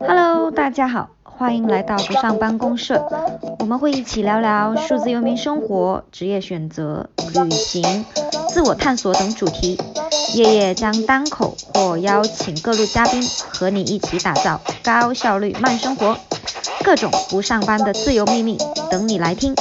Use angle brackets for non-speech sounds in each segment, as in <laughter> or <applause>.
Hello，大家好，欢迎来到不上班公社。我们会一起聊聊数字游民生活、职业选择、旅行、自我探索等主题。夜夜将单口或邀请各路嘉宾，和你一起打造高效率慢生活。各种不上班的自由秘密，等你来听。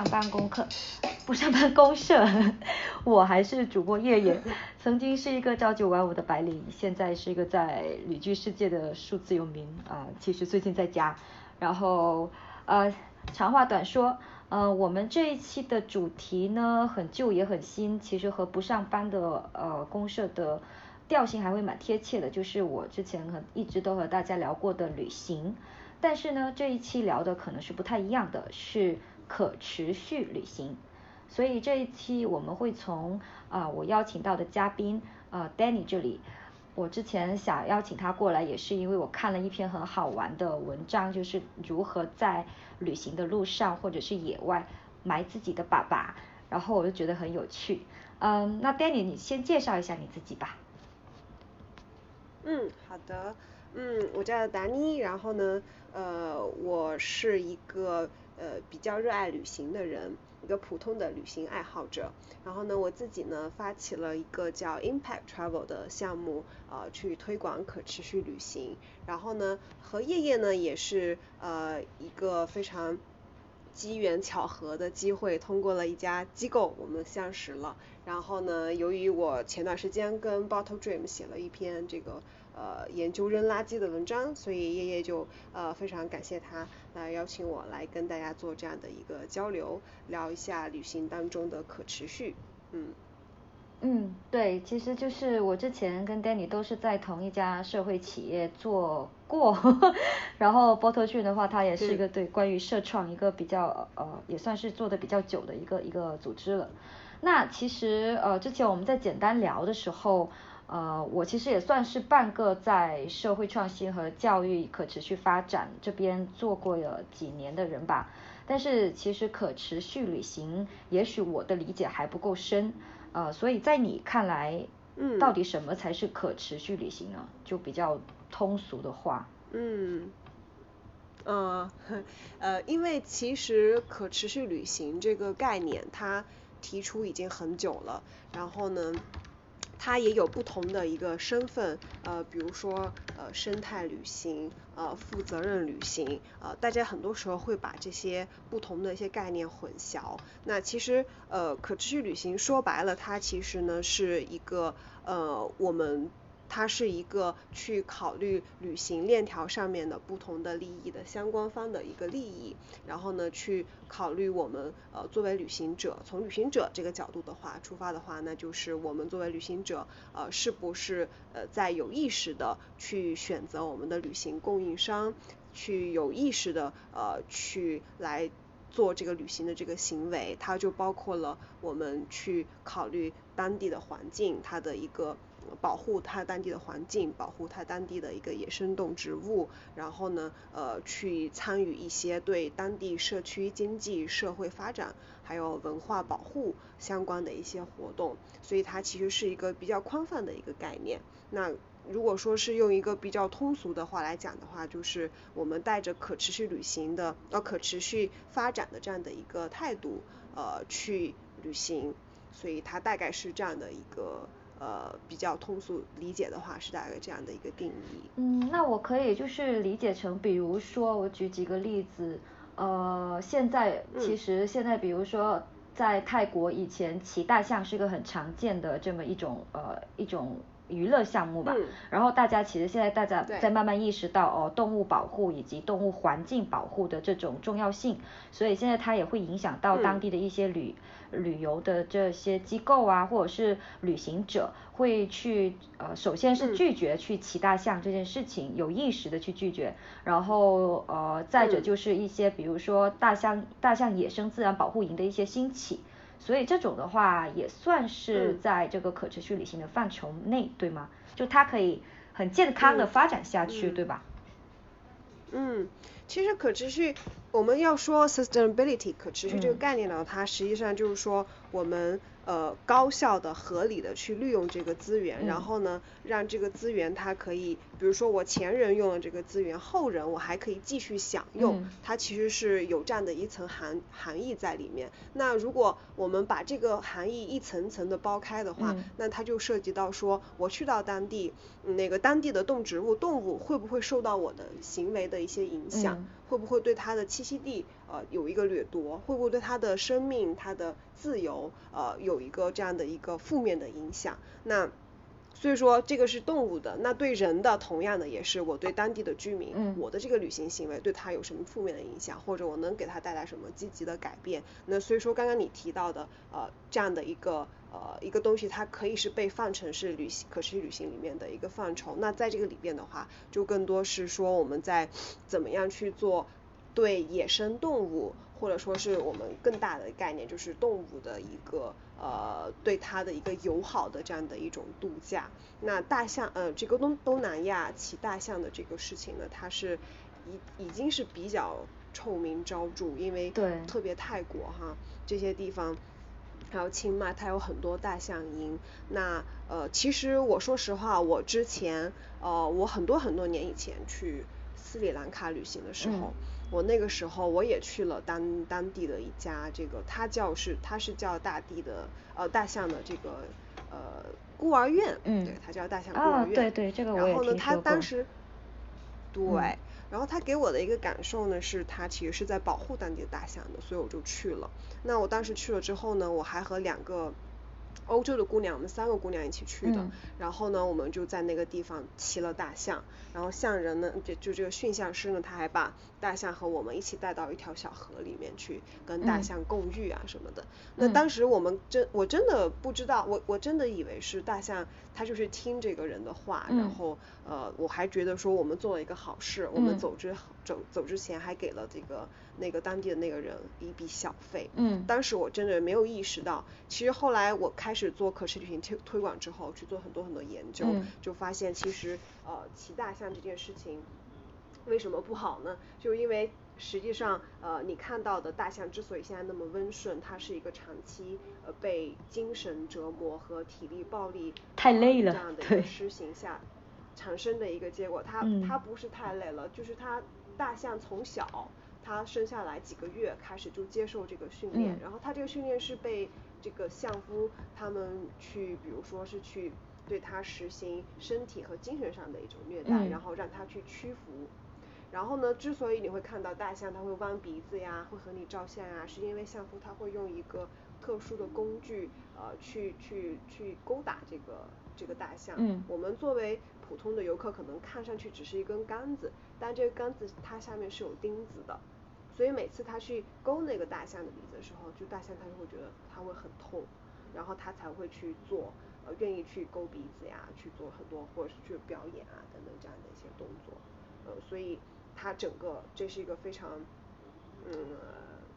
上班功课，<laughs> 不上班公社。我还是主播叶叶，<laughs> 曾经是一个朝九晚五的白领，现在是一个在旅居世界的数字游民啊。其实最近在家，然后呃，长话短说，呃，我们这一期的主题呢，很旧也很新，其实和不上班的呃公社的调性还会蛮贴切的，就是我之前和一直都和大家聊过的旅行。但是呢，这一期聊的可能是不太一样的，是可持续旅行。所以这一期我们会从啊我邀请到的嘉宾啊 Danny 这里，我之前想邀请他过来，也是因为我看了一篇很好玩的文章，就是如何在旅行的路上或者是野外埋自己的粑粑，然后我就觉得很有趣。嗯，那 Danny 你先介绍一下你自己吧。嗯，好的。嗯，我叫达妮，然后呢，呃，我是一个呃比较热爱旅行的人，一个普通的旅行爱好者。然后呢，我自己呢发起了一个叫 Impact Travel 的项目，呃，去推广可持续旅行。然后呢，和叶叶呢也是呃一个非常机缘巧合的机会，通过了一家机构我们相识了。然后呢，由于我前段时间跟 Bottle Dream 写了一篇这个。呃，研究扔垃圾的文章，所以叶叶就呃非常感谢他来邀请我来跟大家做这样的一个交流，聊一下旅行当中的可持续。嗯嗯，对，其实就是我之前跟 Danny 都是在同一家社会企业做过，<laughs> 然后波特逊的话，他也是一个对关于社创一个比较呃也算是做的比较久的一个一个组织了。那其实呃之前我们在简单聊的时候。呃，我其实也算是半个在社会创新和教育可持续发展这边做过了几年的人吧。但是其实可持续旅行，也许我的理解还不够深。呃，所以在你看来，嗯，到底什么才是可持续旅行呢？就比较通俗的话。嗯，呃，呃，因为其实可持续旅行这个概念，它提出已经很久了。然后呢？它也有不同的一个身份，呃，比如说呃生态旅行，呃负责任旅行，呃大家很多时候会把这些不同的一些概念混淆。那其实呃可持续旅行说白了，它其实呢是一个呃我们。它是一个去考虑旅行链条上面的不同的利益的相关方的一个利益，然后呢去考虑我们呃作为旅行者，从旅行者这个角度的话出发的话，那就是我们作为旅行者呃是不是呃在有意识的去选择我们的旅行供应商，去有意识的呃去来做这个旅行的这个行为，它就包括了我们去考虑当地的环境，它的一个。保护它当地的环境，保护它当地的一个野生动植物，然后呢，呃，去参与一些对当地社区经济社会发展还有文化保护相关的一些活动，所以它其实是一个比较宽泛的一个概念。那如果说是用一个比较通俗的话来讲的话，就是我们带着可持续旅行的呃可持续发展的这样的一个态度呃去旅行，所以它大概是这样的一个。呃，比较通俗理解的话是大概这样的一个定义。嗯，那我可以就是理解成，比如说我举几个例子，呃，现在其实现在比如说在泰国以前骑大象是个很常见的这么一种呃一种。娱乐项目吧，然后大家其实现在大家在慢慢意识到哦，动物保护以及动物环境保护的这种重要性，所以现在它也会影响到当地的一些旅旅游的这些机构啊，或者是旅行者会去呃，首先是拒绝去骑大象这件事情，有意识的去拒绝，然后呃，再者就是一些比如说大象大象野生自然保护营的一些兴起。所以这种的话也算是在这个可持续旅行的范畴内，对吗？就它可以很健康的发展下去，对吧？嗯，其实可持续，我们要说 sustainability 可持续这个概念呢，它实际上就是说我们呃高效的、合理的去利用这个资源，然后呢，让这个资源它可以，比如说我前人用了这个资源，后人我还可以继续享用，它其实是有这样的一层含含义在里面。那如果我们把这个含义一层层的剥开的话，那它就涉及到说，我去到当地，那个当地的动植物、动物会不会受到我的行为的一些影响？会不会对他的栖息地呃有一个掠夺？会不会对他的生命、他的自由呃有一个这样的一个负面的影响？那所以说这个是动物的，那对人的同样的也是我对当地的居民，我的这个旅行行为对他有什么负面的影响，或者我能给他带来什么积极的改变？那所以说刚刚你提到的呃这样的一个呃一个东西，它可以是被放成是旅行可持续旅行里面的一个范畴。那在这个里边的话，就更多是说我们在怎么样去做对野生动物。或者说是我们更大的概念，就是动物的一个呃对它的一个友好的这样的一种度假。那大象呃这个东东南亚骑大象的这个事情呢，它是已已经是比较臭名昭著，因为特别泰国哈这些地方，还有清迈，它有很多大象营。那呃其实我说实话，我之前呃我很多很多年以前去斯里兰卡旅行的时候。我那个时候我也去了当当地的一家这个，它叫是它是叫大地的呃大象的这个呃孤儿院，嗯，对，它叫大象孤儿院，对对，这个我然后呢，他当时，对，然后他给我的一个感受呢是，他其实是在保护当地的大象的，所以我就去了。那我当时去了之后呢，我还和两个。欧洲的姑娘，我们三个姑娘一起去的，然后呢，我们就在那个地方骑了大象，然后象人呢，就就这个驯象师呢，他还把大象和我们一起带到一条小河里面去，跟大象共浴啊什么的。那当时我们真我真的不知道，我我真的以为是大象，它就是听这个人的话，然后呃，我还觉得说我们做了一个好事，我们走之走走之前还给了这个。那个当地的那个人一笔小费，嗯，当时我真的没有意识到，其实后来我开始做可持续旅行推推广之后，去做很多很多研究，就发现其实呃骑大象这件事情为什么不好呢？就因为实际上呃你看到的大象之所以现在那么温顺，它是一个长期呃被精神折磨和体力暴力太累了这样的一个施行下产生的一个结果，它它不是太累了，就是它大象从小。它生下来几个月开始就接受这个训练，然后它这个训练是被这个相夫他们去，比如说是去对他实行身体和精神上的一种虐待，然后让他去屈服。然后呢，之所以你会看到大象它会弯鼻子呀，会和你照相啊，是因为相夫它会用一个特殊的工具，呃，去去去勾打这个这个大象。嗯。我们作为普通的游客，可能看上去只是一根杆子，但这个杆子它下面是有钉子的。所以每次他去勾那个大象的鼻子的时候，就大象它就会觉得它会很痛，然后它才会去做，呃，愿意去勾鼻子呀，去做很多或者是去表演啊等等这样的一些动作，呃，所以它整个这是一个非常，嗯，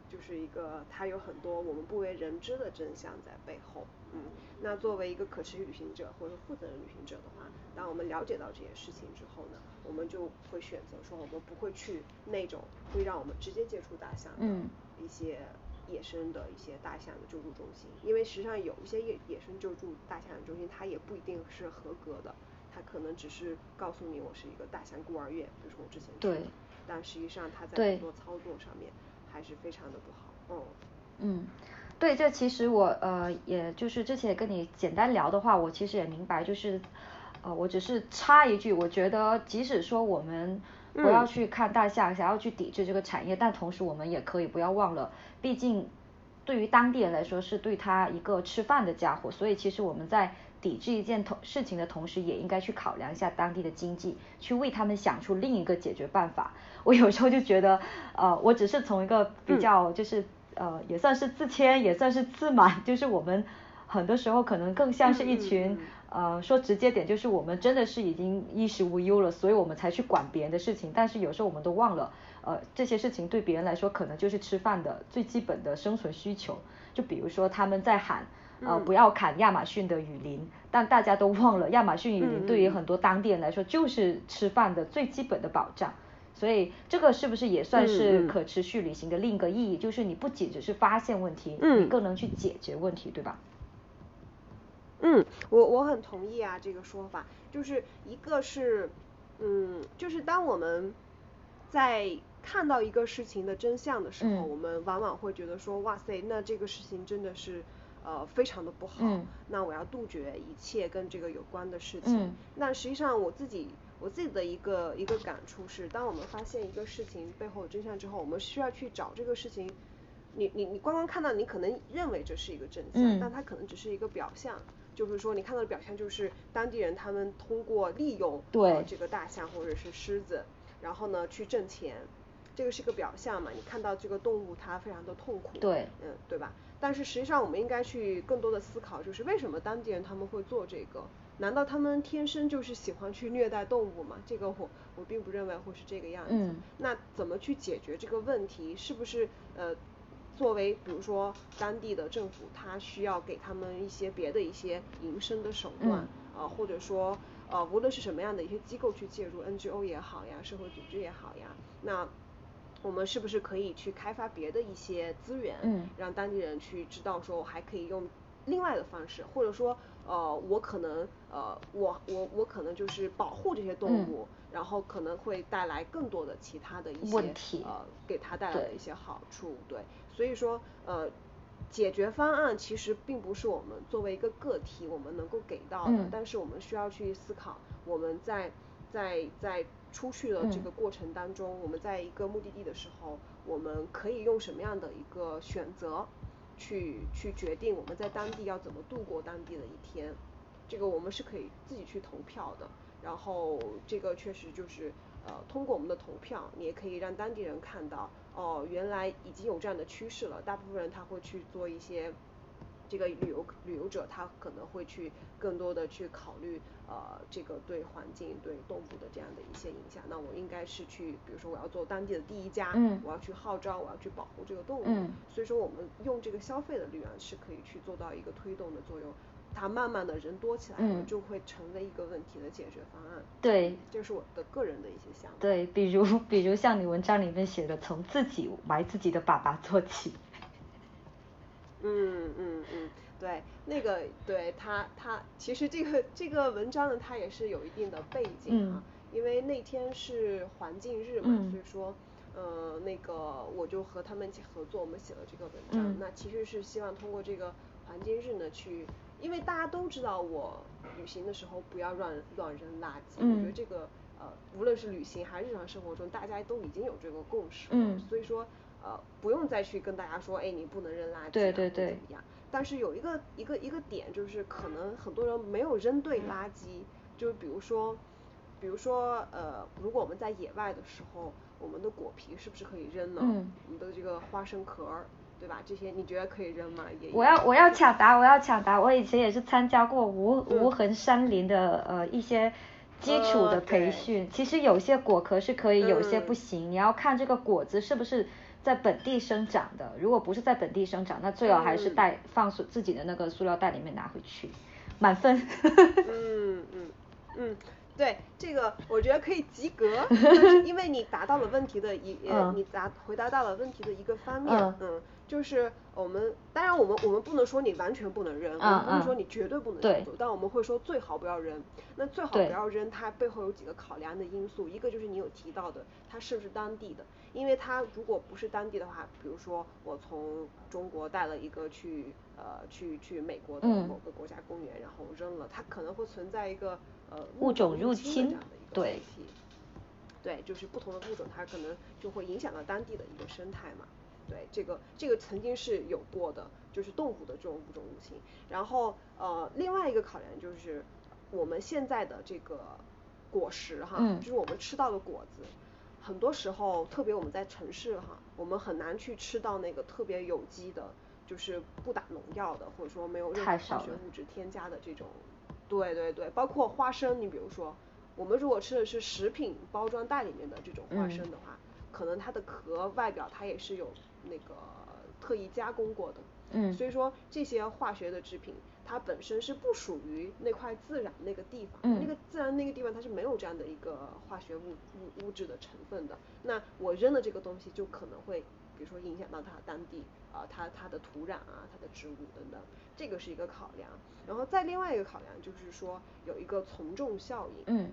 就是一个它有很多我们不为人知的真相在背后，嗯，那作为一个可持续旅行者或者负责任旅行者的话，当我们了解到这些事情之后呢？我们就会选择说，我们不会去那种会让我们直接接触大象的一些野生的一些大象的救助中心，因为实际上有一些野野生救助大象的中心，它也不一定是合格的，它可能只是告诉你我是一个大象孤儿院，比如说我之前对，但实际上他在很多操作上面还是非常的不好。嗯嗯，对，这其实我呃也就是之前跟你简单聊的话，我其实也明白就是。呃，我只是插一句，我觉得即使说我们不要去看大象，想要去抵制这个产业，但同时我们也可以不要忘了，毕竟对于当地人来说是对他一个吃饭的家伙，所以其实我们在抵制一件同事情的同时，也应该去考量一下当地的经济，去为他们想出另一个解决办法。<laughs> 我有时候就觉得，呃，我只是从一个比较就是呃也算是自谦，也算是自满，就是我们很多时候可能更像是一群。呃，说直接点就是我们真的是已经衣食无忧了，所以我们才去管别人的事情。但是有时候我们都忘了，呃，这些事情对别人来说可能就是吃饭的最基本的生存需求。就比如说他们在喊，呃，不要砍亚马逊的雨林，但大家都忘了亚马逊雨林对于很多当地人来说就是吃饭的最基本的保障。所以这个是不是也算嗯是嗯。可持续旅行的另一个意义？就是你不仅只是发现问题，嗯。你更能去解决问题，对吧？嗯，我我很同意啊这个说法，就是一个是，嗯，就是当我们在看到一个事情的真相的时候，嗯。我们往往会觉得说，哇塞，那这个事情真的是呃非常的不好，嗯那我要杜绝一切跟这个有关的事情。嗯那实际上我自己我自己的一个一个感触是，当我们发现一个事情背后的真相之后，我们需要去找这个事情。你你你光光看到，你可能认为这是一个真相，嗯但它可能只是一个表象。就是说，你看到的表象就是当地人他们通过利用对呃这个大象或者是狮子，然后呢去挣钱，这个是个表象嘛。你看到这个动物它非常的痛苦，对嗯，对吧？但是实际上我们应该去更多的思考，就是为什么当地人他们会做这个？难道他们天生就是喜欢去虐待动物吗？这个我我并不认为会是这个样子。嗯那怎么去解决这个问题？是不是呃，作为比如说当地的政府，它需要给他们一些别的一些营生的手段，嗯呃，或者说呃，无论是什么样的一些机构去介入，NGO 也好呀，社会组织也好呀，那我们是不是可以去开发别的一些资源，嗯。让当地人去知道说我还可以用另外的方式，或者说呃我可能呃我我我可能就是保护这些动嗯。物，然后可能会带来更多的其他的一些问题呃给它带来的一些好处，对，所以说呃。解决方案其实并不是我们作为一个个体我们能够给到的，嗯。但是我们需要去思考我们在在在出去的这嗯个过程当中，我们在一个目的地的时候，我们可以用什么样的一个选择去去决定我们在当地要怎么度过当地的一天。这个我们是可以自己去投票的，然后这个确实就是呃通过我们的投票，你也可以让当地人看到，哦，原来已经有这样的趋势了，大部分人他会去做一些。这个旅游旅游者他可能会去更多的去考虑呃这个对环境对动物的这样的一些影响，那我应该是去比如说我要做当地的第一家，嗯我要去号召我要去保护这个动物，嗯所以说我们用这个消费的力量是可以去做到一个推动的作用，它慢慢的人多起来了，嗯就会成为一个问题的解决方案。对这是我的个人的一些想法。对，比如比如像你文章里面写的，从自己埋自己的粑粑做起。嗯嗯嗯，对，那个对他他其实这个这个文章呢，它也是有一定的背景啊、嗯因为那天是环境日嘛，嗯所以说呃那个我就和他们一起合作，我们写了这个文章，嗯。那其实是希望通过这个环境日呢去，因为大家都知道我旅行的时候不要乱乱扔垃圾，我觉得嗯这个呃无论是旅行还是日常生活中，大家都已经有这个共识了，嗯所以说呃不用再去跟大家说，哎你不能扔垃圾、啊，对对对怎么样。但是有一个一个一个点，就是可能很多人没有扔对垃圾，就比如说，比如说呃，如果我们在野外的时候，我们的果皮是不是可以扔呢？嗯我们的这个花生壳儿，对吧？这些你觉得可以扔吗？也我要我要抢答，我要抢答。我以前也是参加过无嗯无痕山林的呃一些基础的培训。其实有些果壳是可以，有些不嗯行。你要看这个果子是不是在本地生长的。如果不是在本地生长，那最好还是嗯带放塑自己的那个塑料袋里面拿回去。满分。<laughs> 嗯嗯嗯，对，这个我觉得可以及格，就是因为你达到了问题的一你答回答到了问题的一个方面，嗯嗯，就是我们当然我们我们不能说你完全不能扔，我们不能嗯说你绝对不能扔走，但我们会说最好不要扔。那最好不要扔，它背后有几个考量的因素，一个就是你有提到的，它是不是当地的，因为它如果不是当地的话，比如说我从中国带了一个去呃去去美国的嗯某个国家公园，然后扔了，它可能会存在一个呃物种入入侵的这样的一个问题。对，就是不同的物种，它可能就会影响到当地的一个生态嘛。对，这个这个曾经是有过的，就是动物的这种物种入侵。然后呃，另外一个考量就是我们现在的这个果实哈，嗯就是我们吃到的果子，很多时候，特别我们在城市哈，我们很难去吃到那个特别有机的，就是不打农药的，或者说没有任何化学物质添加的这种。对对对，包括花生，你比如说，我们如果吃的是食品包装袋里面的这种花嗯生的话，可能它的壳外表它也是有那个特意加工过的。嗯。所以说这些化学的制品，它本身是不属于那块自然那个地方，嗯。那个自然那个地方它是没有这样的一个化学物物物质的成分的。那我扔的这个东西就可能会，比如说影响到它当地啊，它它的土壤啊，它的植物等等，这个是一个考量。然后再另外一个考量就是说有一个从众效应。嗯。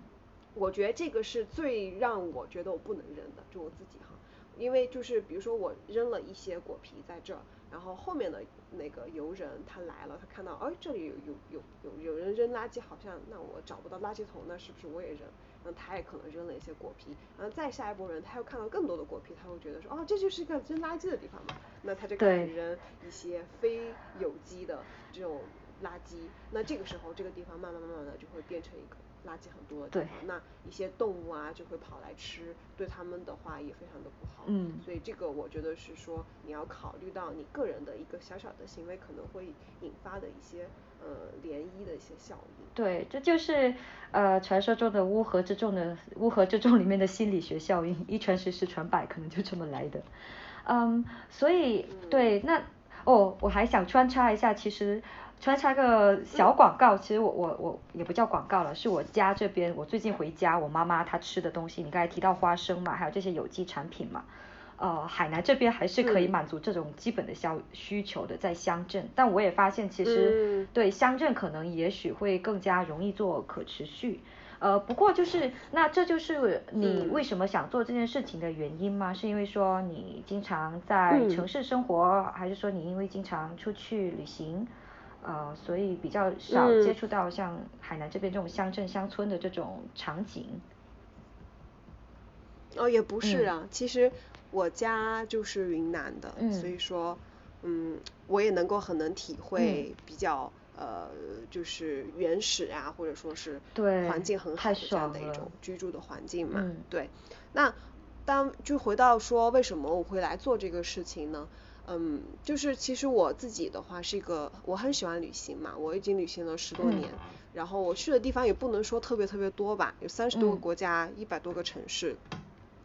我觉得这个是最让我觉得我不能扔的，就我自己哈。因为就是比如说我扔了一些果皮在这儿，然后后面的那个游人他来了，他看到哎这里有有有有有人扔垃圾，好像那我找不到垃圾桶，那是不是我也扔？那他也可能扔了一些果皮，然后再下一波人他又看到更多的果皮，他会觉得说哦这就是一个扔垃圾的地方嘛，那他就开始扔一些非有机的这种垃圾，那这个时候这个地方慢慢慢慢的就会变成一个。垃圾很多的地方，那一些动物啊就会跑来吃，对他们的话也非常的不好。嗯。所以这个我觉得是说你要考虑到你个人的一个小小的行为可能会引发的一些呃涟漪的一些效应。对，这就是呃传说中的乌合之众的乌合之众里面的心理学效应，一传十十传百，可能就这么来的。嗯，所以对那哦我还想穿插一下，其实。穿插个小广告，其实我我我也不叫广告了，是我家这边，我最近回家，我妈妈她吃的东西，你刚才提到花生嘛，还有这些有机产品嘛，呃，海南这边还是可以满足这种基本的消需求的，在乡镇，但我也发现其实对乡镇可能也许会更加容易做可持续，呃，不过就是那这就是你为什么想做这件事情的原因吗？是因为说你经常在城市生活，还是说你因为经常出去旅行？呃，所以比较少接触到像海南这边这种乡镇乡村的这种场景。哦，也不是啊，其实我家就是云南的，所以说，嗯，我也能够很能体会比较呃，就是原始啊，或者说是环境很好的这样的一种居住的环境嘛。对，那当就回到说为什么我会来做这个事情呢？嗯，就是其实我自己的话是一个，我很喜欢旅行嘛，我已经旅行了十多年，然后我去的地方也不能说特别特别多吧，有三十多个国家，一百多个城市。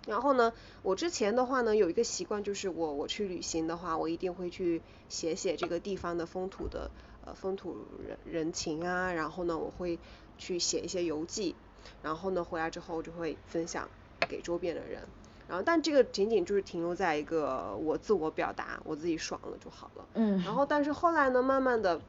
然后呢，我之前的话呢有一个习惯，就是我我去旅行的话，我一定会去写写这个地方的风土的呃风土人人情啊，然后呢我会去写一些游记，然后呢回来之后就会分享给周边的人。然后，但这个仅仅就是停留在一个我自我表达，我自己爽了就好了。嗯。然后，但是后来呢，慢慢的，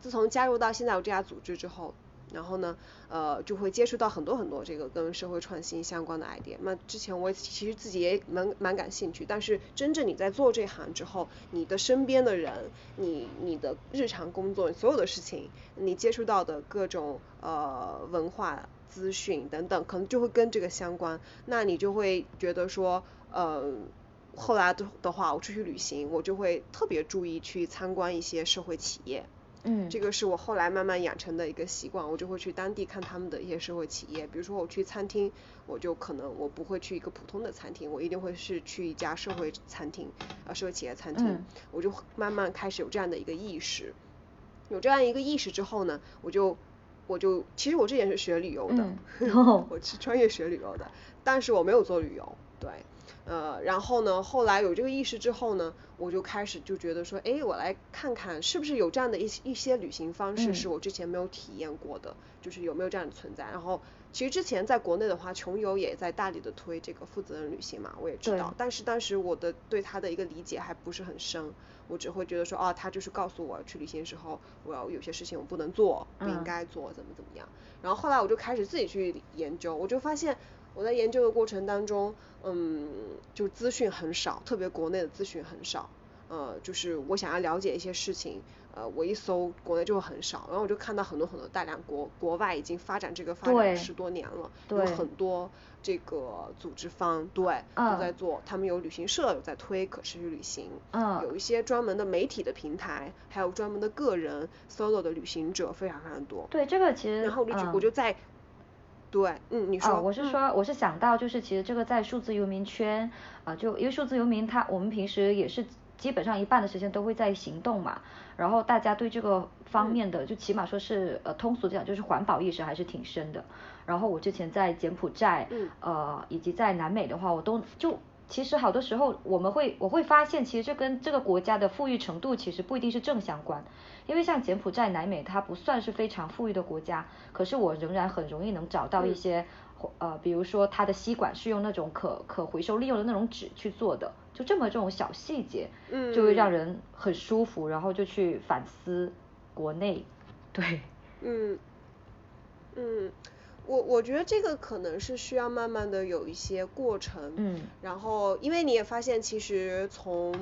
自从加入到现在我这家组织之后，然后呢，呃，就会接触到很多很多这个跟社会创新相关的 idea。那之前我其实自己也蛮蛮感兴趣，但是真正你在做这行之后，你的身边的人，你你的日常工作所有的事情，你接触到的各种呃文化。资讯等等，可能就会跟这个相关，那你就会觉得说，呃，后来的的话，我出去旅行，我就会特别注意去参观一些社会企业，嗯，这个是我后来慢慢养成的一个习惯，我就会去当地看他们的一些社会企业，比如说我去餐厅，我就可能我不会去一个普通的餐厅，我一定会是去一家社会餐厅，啊，社会企业餐厅，我就慢慢开始有这样的一个意识，有这样一个意识之后呢，我就。我就其实我之前是学旅游的，<laughs> 我是专业学旅游的，但是我没有做旅游，对，呃，然后呢，后来有这个意识之后呢，我就开始就觉得说，哎，我来看看是不是有这样的一一些旅行方式是我之前没有体验过的，就是有没有这样的存在。然后其实之前在国内的话，穷游也在大力的推这个负责任旅行嘛，我也知道，但是当时我的对他的一个理解还不是很深。我只会觉得说，哦，他就是告诉我去旅行的时候，我要有些事情我不能做，不应该做，怎么怎么样。然后后来我就开始自己去研究，我就发现我在研究的过程当中，嗯，就资讯很少，特别国内的资讯很少。呃，就是我想要了解一些事情，呃，我一搜国内就很少，然后我就看到很多很多大量国国外已经发展这个发展十多年了，有很多这个组织方对都在做，他们有旅行社有在推可持续旅行，有一些专门的媒体的平台，还有专门的个人 solo 的旅行者非常非常多。对这个其实，然后我就我就在，对，嗯，你说，我是说我是想到就是其实这个在数字游民圈啊，就因为数字游民他我们平时也是。基本上一半的时间都会在行动嘛，然后大家对这个方面的，就起码说是呃通俗讲，就是环保意识还是挺深的。然后我之前在柬埔寨，嗯呃，以及在南美的话，我都就其实好多时候我们会我会发现，其实这跟这个国家的富裕程度其实不一定是正相关。因为像柬埔寨、南美，它不算是非常富裕的国家，可是我仍然很容易能找到一些，呃，比如说它的吸管是用那种可可回收利用的那种纸去做的，就这么这种小细节，就会让人很舒服，然后就去反思国内，对，嗯，嗯，我我觉得这个可能是需要慢慢的有一些过程，嗯，然后因为你也发现其实从。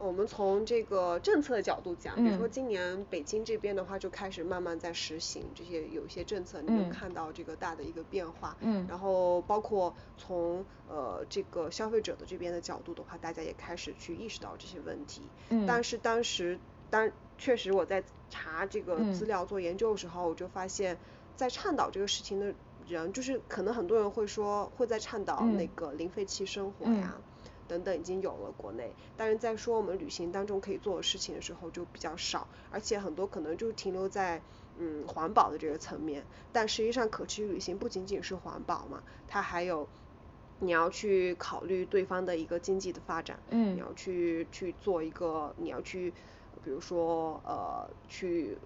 我们从这个政策的角度讲，比如说今年北京这边的话，就开始慢慢在实行这些有一些政策，你能看到这个大的一个变化。嗯。然后包括从呃这个消费者的这边的角度的话，大家也开始去意识到这些问题。嗯。但是当时，当确实我在查这个资料做研究的时候，我就发现，在倡导这个事情的人，就是可能很多人会说会在倡导那个零废弃生活呀。等等已经有了国内，但是在说我们旅行当中可以做的事情的时候就比较少，而且很多可能就停留在嗯环保的这个层面，但实际上可持续旅行不仅仅是环保嘛，它还有你要去考虑对方的一个经济的发展，嗯，你要去去做一个你要去比如说呃去。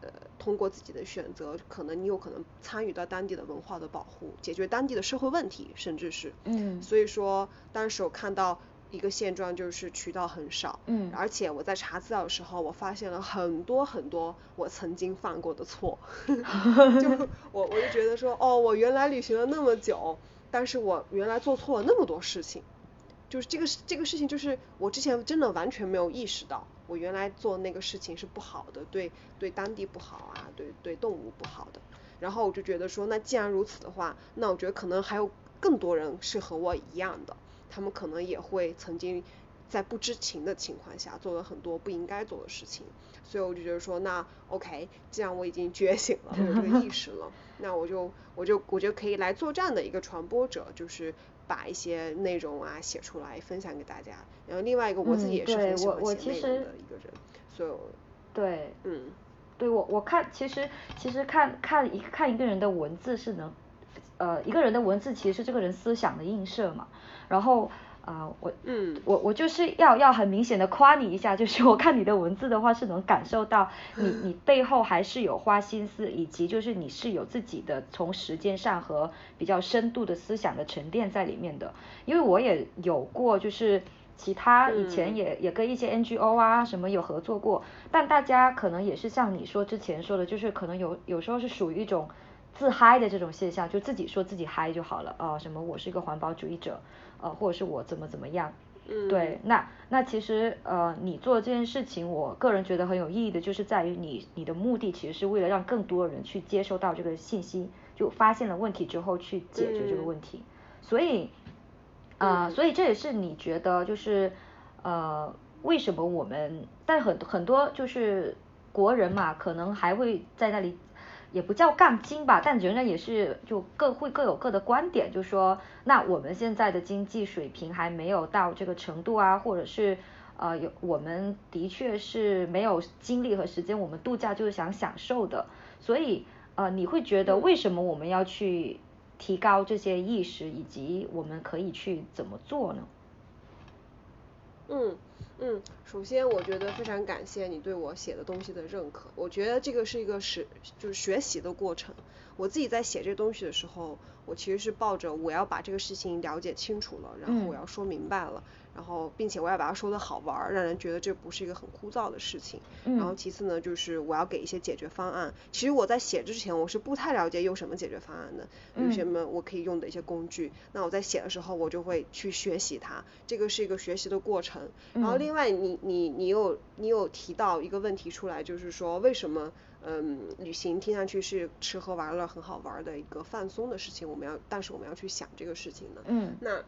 呃，通过自己的选择，可能你有可能参与到当地的文化的保护，解决当地的社会问题，甚至是，嗯，所以说当时我看到一个现状就是渠道很少，嗯，而且我在查资料的时候，我发现了很多很多我曾经犯过的错，<laughs> 就 <laughs> 我我就觉得说，哦，我原来旅行了那么久，但是我原来做错了那么多事情。就是这个事，这个事情就是我之前真的完全没有意识到，我原来做那个事情是不好的，对对当地不好啊，对对动物不好的。然后我就觉得说，那既然如此的话，那我觉得可能还有更多人是和我一样的，他们可能也会曾经在不知情的情况下做了很多不应该做的事情。所以我就觉得说，那 OK，既然我已经觉醒了，有这个意识了，<laughs> 那我就我就我就可以来做这样的一个传播者，就是。把一些内容啊写出来分享给大家，然后另外一个我自己也是很喜欢写内容的一个人，所以对，嗯，对我我看其实其实看看一看一个人的文字是能，呃一个人的文字其实是这个人思想的映射嘛，然后。啊，我，嗯，我我就是要要很明显的夸你一下，就是我看你的文字的话，是能感受到你你背后还是有花心思，以及就是你是有自己的从时间上和比较深度的思想的沉淀在里面的。因为我也有过，就是其他以前也也跟一些 NGO 啊什么有合作过，但大家可能也是像你说之前说的，就是可能有有时候是属于一种自嗨的这种现象，就自己说自己嗨就好了啊，什么我是一个环保主义者。呃，或者是我怎么怎么样，对，那那其实呃，你做这件事情，我个人觉得很有意义的，就是在于你你的目的其实是为了让更多人去接收到这个信息，就发现了问题之后去解决这个问题，所以啊，所以这也是你觉得就是呃，为什么我们但很很多就是国人嘛，可能还会在那里。也不叫杠精吧，但仍然也是就各会各有各的观点，就说那我们现在的经济水平还没有到这个程度啊，或者是呃有我们的确是没有精力和时间，我们度假就是想享受的，所以呃你会觉得为什么我们要去提高这些意识，以及我们可以去怎么做呢？嗯。嗯，首先我觉得非常感谢你对我写的东西的认可。我觉得这个是一个是就是学习的过程。我自己在写这东西的时候，我其实是抱着我要把这个事情了解清楚了，然后我要说明白了。然后，并且我要把它说的好玩，让人觉得这不是一个很枯燥的事情。然后其次呢，就是我要给一些解决方案。其实我在写之前，我是不太了解有什么解决方案的，有什么我可以用的一些工具。那我在写的时候，我就会去学习它。这个是一个学习的过程。然后另外，你你你有你有提到一个问题出来，就是说为什么嗯旅行听上去是吃喝玩乐很好玩的一个放松的事情，我们要但是我们要去想这个事情呢？嗯。那。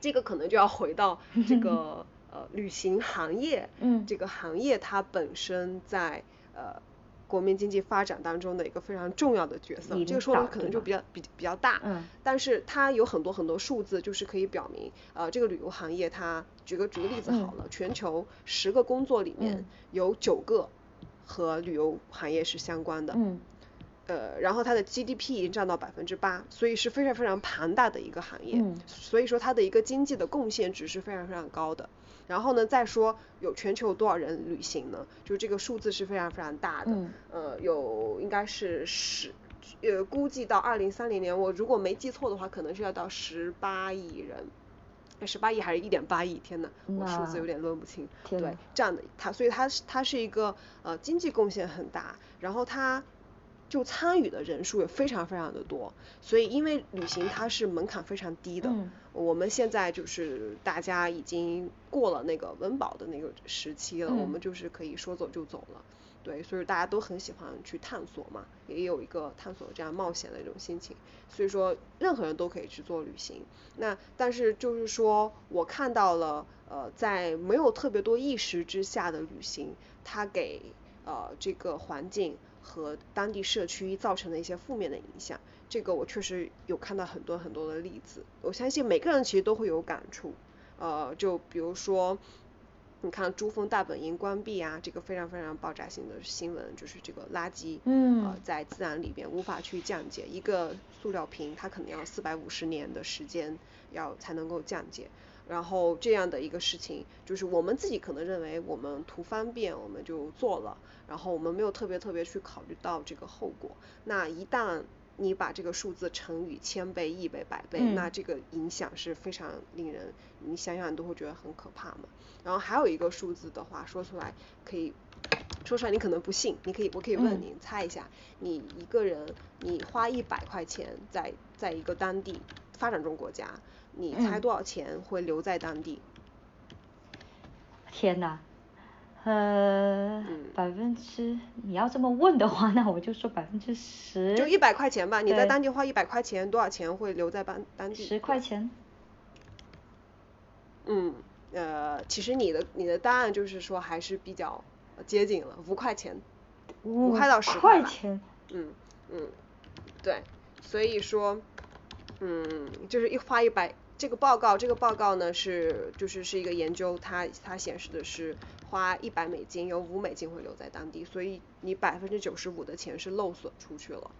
这个可能就要回到这个 <laughs> 呃旅行行业，嗯，这个行业它本身在呃国民经济发展当中的一个非常重要的角色，这个说的可能就比较比比较大，嗯，但是它有很多很多数字，就是可以表明呃这个旅游行业它举个举个例子好了，全球十个工作里面有九个和旅游行业是相关的，嗯。呃，然后它的 GDP 已经占到百分之八，所以是非常非常庞大的一个行业，嗯所以说它的一个经济的贡献值是非常非常高的。然后呢，再说有全球有多少人旅行呢？就这个数字是非常非常大的，嗯呃，有应该是十，呃，估计到二零三零年，我如果没记错的话，可能是要到十八亿人。十八亿还是一点八亿？天呐，我数字有点论不清。对，这样的它，所以它是它是一个呃经济贡献很大，然后它就参与的人数也非常非常的多，所以因为旅行它是门槛非常低的，嗯我们现在就是大家已经过了那个温饱的那个时期了，我嗯们就是可以说走就走了。对，所以大家都很喜欢去探索嘛，也有一个探索这样冒险的一种心情，所以说任何人都可以去做旅行。那但是就是说我看到了，呃，在没有特别多意识之下的旅行，它给呃这个环境和当地社区造成的一些负面的影响，这个我确实有看到很多很多的例子，我相信每个人其实都会有感触，呃，就比如说。你看珠峰大本营关闭啊，这个非常非常爆炸性的新闻，就是这个垃圾，嗯呃，在自然里边无法去降解，一个塑料瓶它可能要四百五十年的时间要才能够降解，然后这样的一个事情，就是我们自己可能认为我们图方便我们就做了，然后我们没有特别特别去考虑到这个后果，那一旦你把这个数字乘以千倍、亿倍、百倍，嗯。那这个影响是非常令人，你想想你都会觉得很可怕嘛。然后还有一个数字的话，说出来可以，说出来你可能不信，你可以，我可以问嗯。你猜一下，你一个人你花一百块钱在在一个当地发展中国家，你猜嗯多少钱会留在当地？天哪，呃，嗯。百分之你要这么问的话，那我就说百分之十，就一百块钱吧，你在当地花一百块钱，多少钱会留在当当地？十块钱，嗯，呃，其实你的你的答案就是说还是比较接近了，五块钱，五块到十吧块钱，嗯嗯，对，所以说，嗯，就是一花一百，这个报告这个报告呢是就是是一个研究，它它显示的是花一百美金，有五美金会留在当地，所以你百分之九十五的钱是漏损出去了。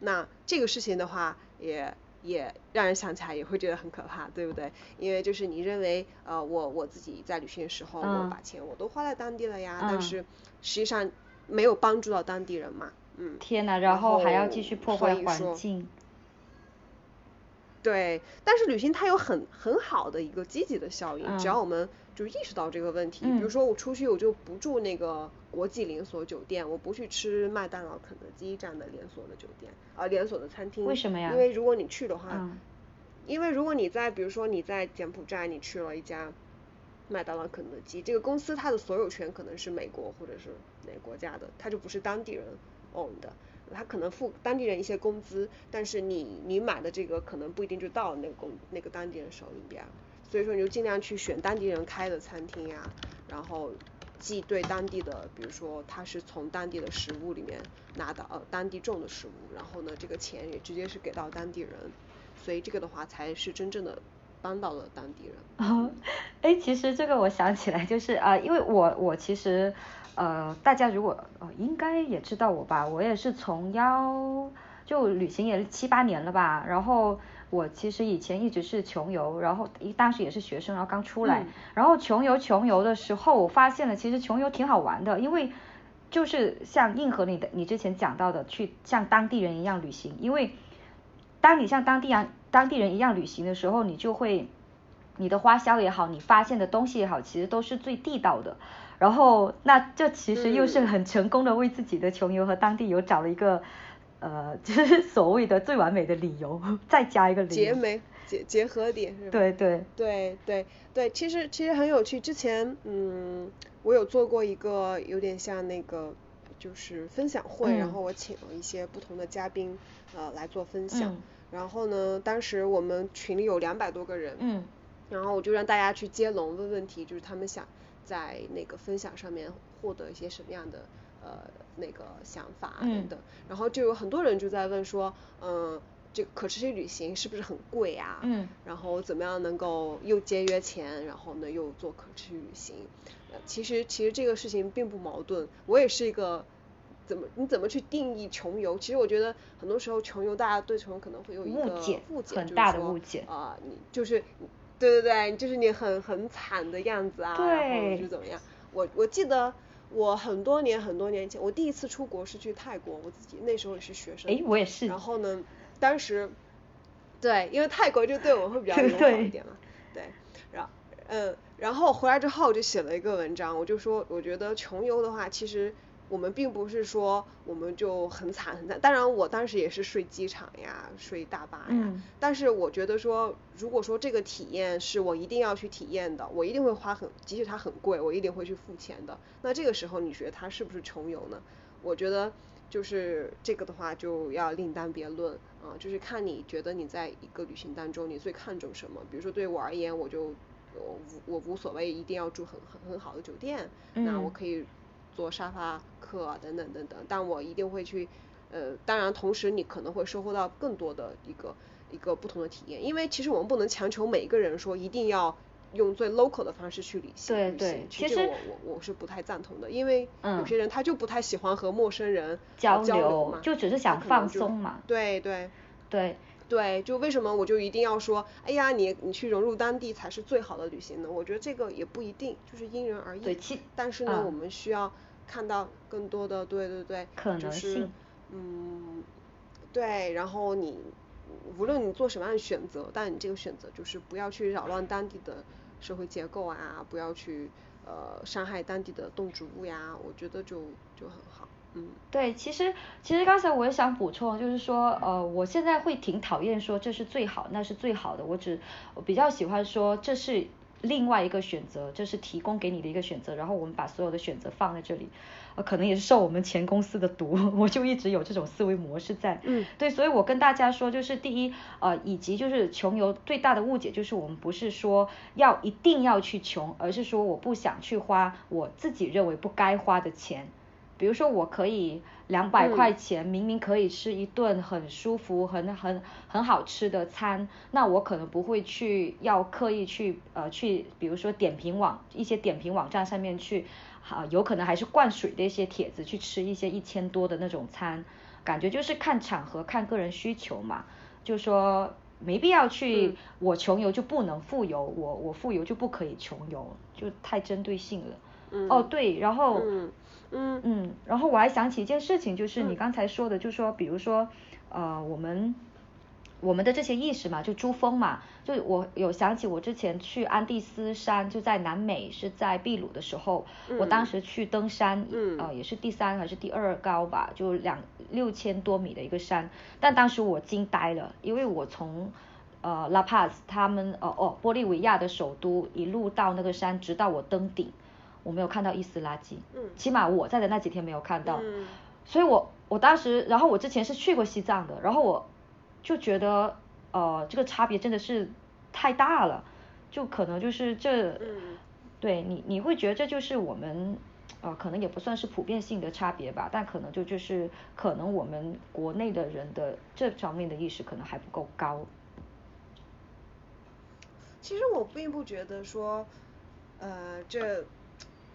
那这个事情的话，也也让人想起来也会觉得很可怕，对不对？因为就是你认为，呃，我我自己在旅行的时候，我嗯把钱我都花在当地了呀，嗯但是实际上没有帮助到当地人嘛，嗯。天呐，然然后还要继续破坏环境，对，但是旅行它有很很好的一个积极的效应，只要嗯。我们就意识到这个问题，比如嗯。说我出去我就不住那个国际连锁酒店，我不去吃麦当劳、肯德基这样的连锁的酒店，啊、连锁的餐厅，为什么呀？因为如果你去的话，嗯。因为如果你在比如说你在柬埔寨，你去了一家麦当劳、肯德基，这个公司它的所有权可能是美国或者是哪个国家的，它就不是当地人 own 的，他可能付当地人一些工资，但是你你买的这个可能不一定就到那个工那个当地人手里边，所以说你就尽量去选当地人开的餐厅呀，然后既对当地的，比如说他是从当地的食物里面拿到呃当地种的食物，然后呢这个钱也直接是给到当地人，所以这个的话才是真正的帮到了当地人。哦，<laughs> 哎，其实这个我想起来，就是啊、因为我我其实呃，大家如果呃应该也知道我吧，我也是从幺就旅行也七八年了吧，然后我其实以前一直是穷游，然后一当时也是学生，然后刚出来，嗯然后穷游穷游的时候，我发现了其实穷游挺好玩的，因为就是像硬核你的你之前讲到的，去像当地人一样旅行，因为当你像当地人当地人一样旅行的时候，你就会你的花销也好，你发现的东西也好，其实都是最地道的。然后，那这其实又是嗯很成功的为自己的穷游和当地游找了一个呃，<laughs> 就是所谓的最完美的理由，再加一个理由。结没结结合点是吧？对对，对对对，其实其实很有趣。之前嗯，我有做过一个有点像那个就是分享会，然嗯后我请了一些不同的嘉宾呃来做分享。嗯然后呢，当时我们群里有两百多个人，嗯然后我就让大家去接龙问问题，就是他们想在那个分享上面获得一些什么样的呃那个想法等等，然后就有很多人就在问说，嗯、这个可持续旅行是不是很贵啊？嗯然后怎么样能够又节约钱，然后呢又做可持续旅行？呃，其实其实这个事情并不矛盾，我也是一个怎么你怎么去定义穷游？其实我觉得很多时候穷游，大家对穷游可能会有一个误解解，很大的误解啊、你就是对对对，就是你很很惨的样子啊，然后对就怎么样？我我记得我很多年很多年前，我第一次出国是去泰国，我自己那时候也是学生，诶我也是。然后呢，当时对，因为泰国就对我会比较 <laughs> 友好一点嘛，对，然嗯，然后回来之后我就写了一个文章，我就说我觉得穷游的话，其实我们并不是说我们就很惨很惨，当然我当时也是睡机场呀，睡大巴呀，嗯但是我觉得说，如果说这个体验是我一定要去体验的，我一定会花很，即使它很贵，我一定会去付钱的。那这个时候你觉得它是不是穷游呢？我觉得就是这个的话就要另当别论啊、就是看你觉得你在一个旅行当中你最看重什么。比如说对我而言，我就我无我无所谓一定要住很很很好的酒店，那我嗯可以做沙发客啊等等等等，但我一定会去呃，当然同时你可能会收获到更多的一个一个不同的体验，因为其实我们不能强求每一个人说一定要用最 local 的方式去旅行。对对其实我我我是不太赞同的，因为有嗯些人他就不太喜欢和陌生人呃交交流嘛，就只是想放松嘛对对。对，对，就为什么我就一定要说，哎呀，你你去融入当地才是最好的旅行呢？我觉得这个也不一定，就是因人而异。对但是呢，我嗯们需要看到更多的，对对对，可就是嗯，对，然后你无论你做什么样的选择，但你这个选择就是不要去扰乱当地的社会结构啊，不要去呃伤害当地的动植物呀，我觉得就就很好，嗯。对，其实其实刚才我也想补充，就是说，呃，我现在会挺讨厌说这是最好，那是最好的，我只我比较喜欢说这是另外一个选择，这是提供给你的一个选择，然后我们把所有的选择放在这里，呃，可能也是受我们前公司的毒，<laughs> 我就一直有这种思维模式在。嗯对，所以我跟大家说，就是第一，呃，以及就是穷游最大的误解就是我们不是说要一定要去穷，而是说我不想去花我自己认为不该花的钱。比如说，我可以两百嗯块钱，明明可以吃一顿很舒服、很很很好吃的餐，那我可能不会去要刻意去呃去，比如说点评网一些点评网站上面去，啊、有可能还是灌水的一些帖子去吃一些一千多的那种餐，感觉就是看场合、看个人需求嘛，就说没必要去，嗯我穷游就不能富游，我我富游就不可以穷游，就太针对性了。嗯哦，对，然后。嗯嗯。嗯，然后我还想起一件事情，就是你嗯。刚才说的，就是说，比如说，呃，我们我们的这些意识嘛，就珠峰嘛，就我有想起我之前去安第斯山，就在南美，是在秘鲁的时候，我当嗯时去登山，嗯。呃，也是第三还是第二高吧，就两六千多米的一个山，但当时我惊呆了，因为我从呃拉帕斯他们呃哦玻利维亚的首都一路到那个山，直到我登顶，我没有看到一丝垃圾，嗯起码我在的那几天没有看到，嗯所以我我当时，然后我之前是去过西藏的，然后我就觉得呃这个差别真的是太大了，就可能就是这，嗯对你你会觉得这就是我们。呃，可能也不算是普遍性的差别吧，但可能就就是可能我们国内的人的这方面的意识可能还不够高。其实我并不觉得说，呃，这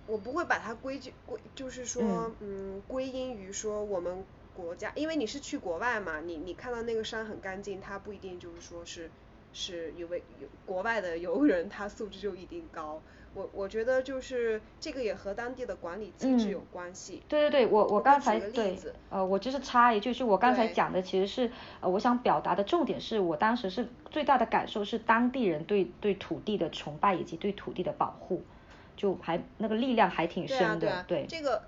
我不会把它归咎归，就是说，嗯，归因于说我们国家，因为你是去国外嘛，你你看到那个山很干净，它不一定就是说是是因为有国外的游人他素质就一定高。我我觉得就是这个也和当地的管理机制嗯有关系。对对对，我我刚才对子，呃，我就是插一句，是我刚才讲的其实是，呃，我想表达的重点是我当时是最大的感受是当地人对对土地的崇拜以及对土地的保护，就还那个力量还挺对啊深的，对啊，这个，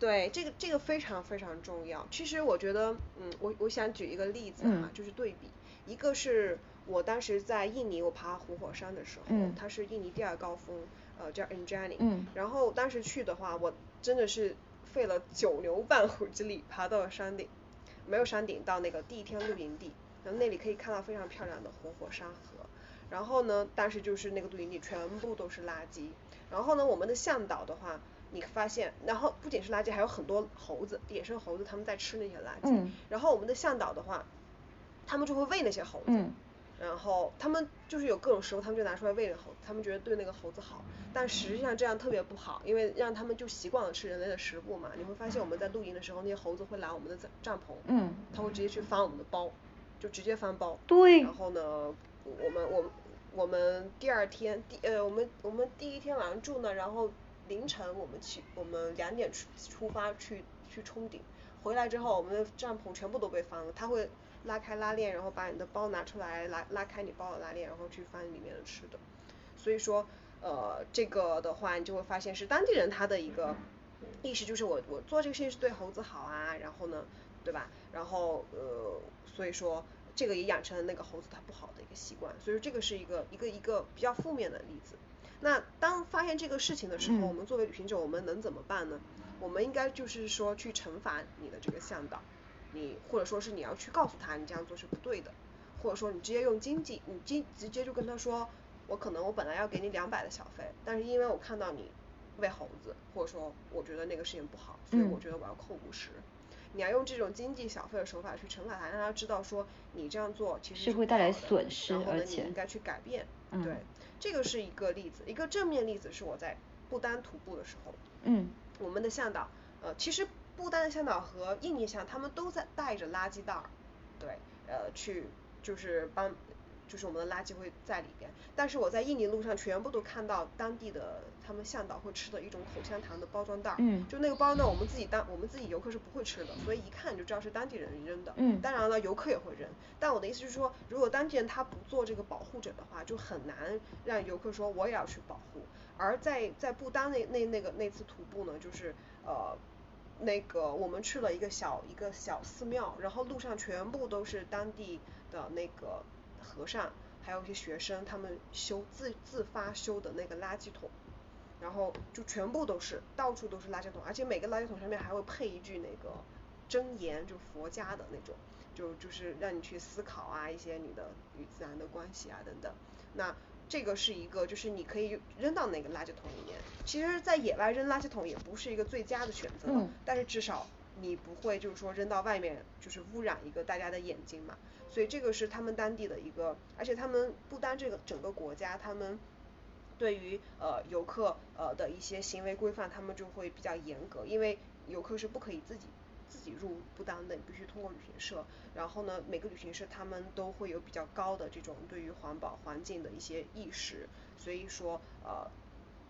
对这个这个非常非常重要。其实我觉得，嗯，我我想举一个例子啊，嗯就是对比，一个是我当时在印尼我爬活火山的时候，嗯它是印尼第二高峰，呃叫嗯然后当时去的话，我真的是费了九牛半虎之力爬到了山顶，没有山顶到那个第一天露营地，然后那里可以看到非常漂亮的活火山河。然后呢，当时就是那个露营地全部都是垃圾。然后呢，我们的向导的话，你发现，然后不仅是垃圾，还有很多猴子，野生猴子，他们在吃那些垃圾。嗯然后我们的向导的话，他们就会喂那些猴子。嗯然后他们就是有各种食物，他们就拿出来喂着猴子，他们觉得对那个猴子好，但实际上这样特别不好，因为让他们就习惯了吃人类的食物嘛。你会发现我们在露营的时候，那些猴子会来我们的帐帐篷，嗯，它会直接去翻我们的包，就直接翻包。对。然后呢，我们我我们第二天第呃我们我们第一天晚上住呢，然后凌晨我们去我们两点出出发去去冲顶，回来之后我们的帐篷全部都被翻了，他会。拉开拉链，然后把你的包拿出来，拉拉开你包的拉链，然后去翻里面的吃的。所以说，呃，这个的话，你就会发现是当地人他的一个意识，就是我我做这个事情是对猴子好啊，然后呢，对吧？然后呃，所以说这个也养成了那个猴子它不好的一个习惯，所以说这个是一个一个一个比较负面的例子。那当发现这个事情的时候，我们作为旅行者，我们能怎么办呢？我们应该就是说去惩罚你的这个向导。你或者说是你要去告诉他你这样做是不对的，或者说你直接用经济，你经直接就跟他说，我可能我本来要给你两百的小费，但是因为我看到你喂猴子，或者说我觉得那个事情不好，所以我觉得我要扣五十。你要用这种经济小费的手法去惩罚他，让他知道说你这样做其实是会带来损失，然后呢你应该去改变。对，这个是一个例子，一个正面例子是我在不丹徒步的时候，嗯，我们的向导，呃，其实。不丹的向导和印尼向，他们都在带着垃圾袋儿，对，呃，去就是帮，就是我们的垃圾会在里边。但是我在印尼路上全部都看到当地的他们向导会吃的一种口香糖的包装袋儿，嗯，就那个包呢，我们自己当我们自己游客是不会吃的，所以一看就知道是当地人扔的，嗯，当然了，游客也会扔。但我的意思是说，如果当地人他不做这个保护者的话，就很难让游客说我也要去保护。而在在不丹那那那个那次徒步呢，就是呃。那个我们去了一个小一个小寺庙，然后路上全部都是当地的那个和尚，还有一些学生，他们修自自发修的那个垃圾桶，然后就全部都是到处都是垃圾桶，而且每个垃圾桶上面还会配一句那个真言，就佛家的那种，就就是让你去思考啊一些你的与自然的关系啊等等，那。这个是一个，就是你可以扔到那个垃圾桶里面。其实，在野外扔垃圾桶也不是一个最佳的选择，但是至少你不会就是说扔到外面，就是污染一个大家的眼睛嘛。所以这个是他们当地的一个，而且他们不单这个整个国家，他们对于呃游客呃的一些行为规范，他们就会比较严格，因为游客是不可以自己。自己入不当的，你必须通过旅行社。然后呢，每个旅行社他们都会有比较高的这种对于环保环境的一些意识。所以说，呃，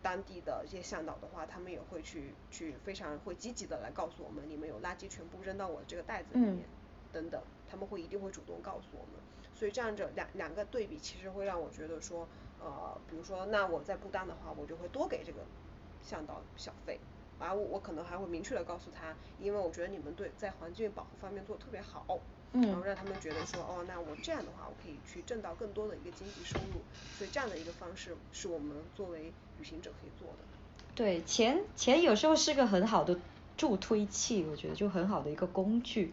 当地的这些向导的话，他们也会去去非常会积极的来告诉我们，你们有垃圾全部扔到我这个袋子里面，等等，他们会一定会主动告诉我们。所以这样着两两个对比，其实会让我觉得说，呃，比如说那我在不丹的话，我就会多给这个向导小费。啊我我可能还会明确的告诉他，因为我觉得你们对在环境保护方面做的特别好，然后让他们觉得说，哦，那我这样的话，我可以去挣到更多的一个经济收入，所以这样的一个方式是我们作为旅行者可以做的。对，钱钱有时候是个很好的助推器，我觉得就很好的一个工具，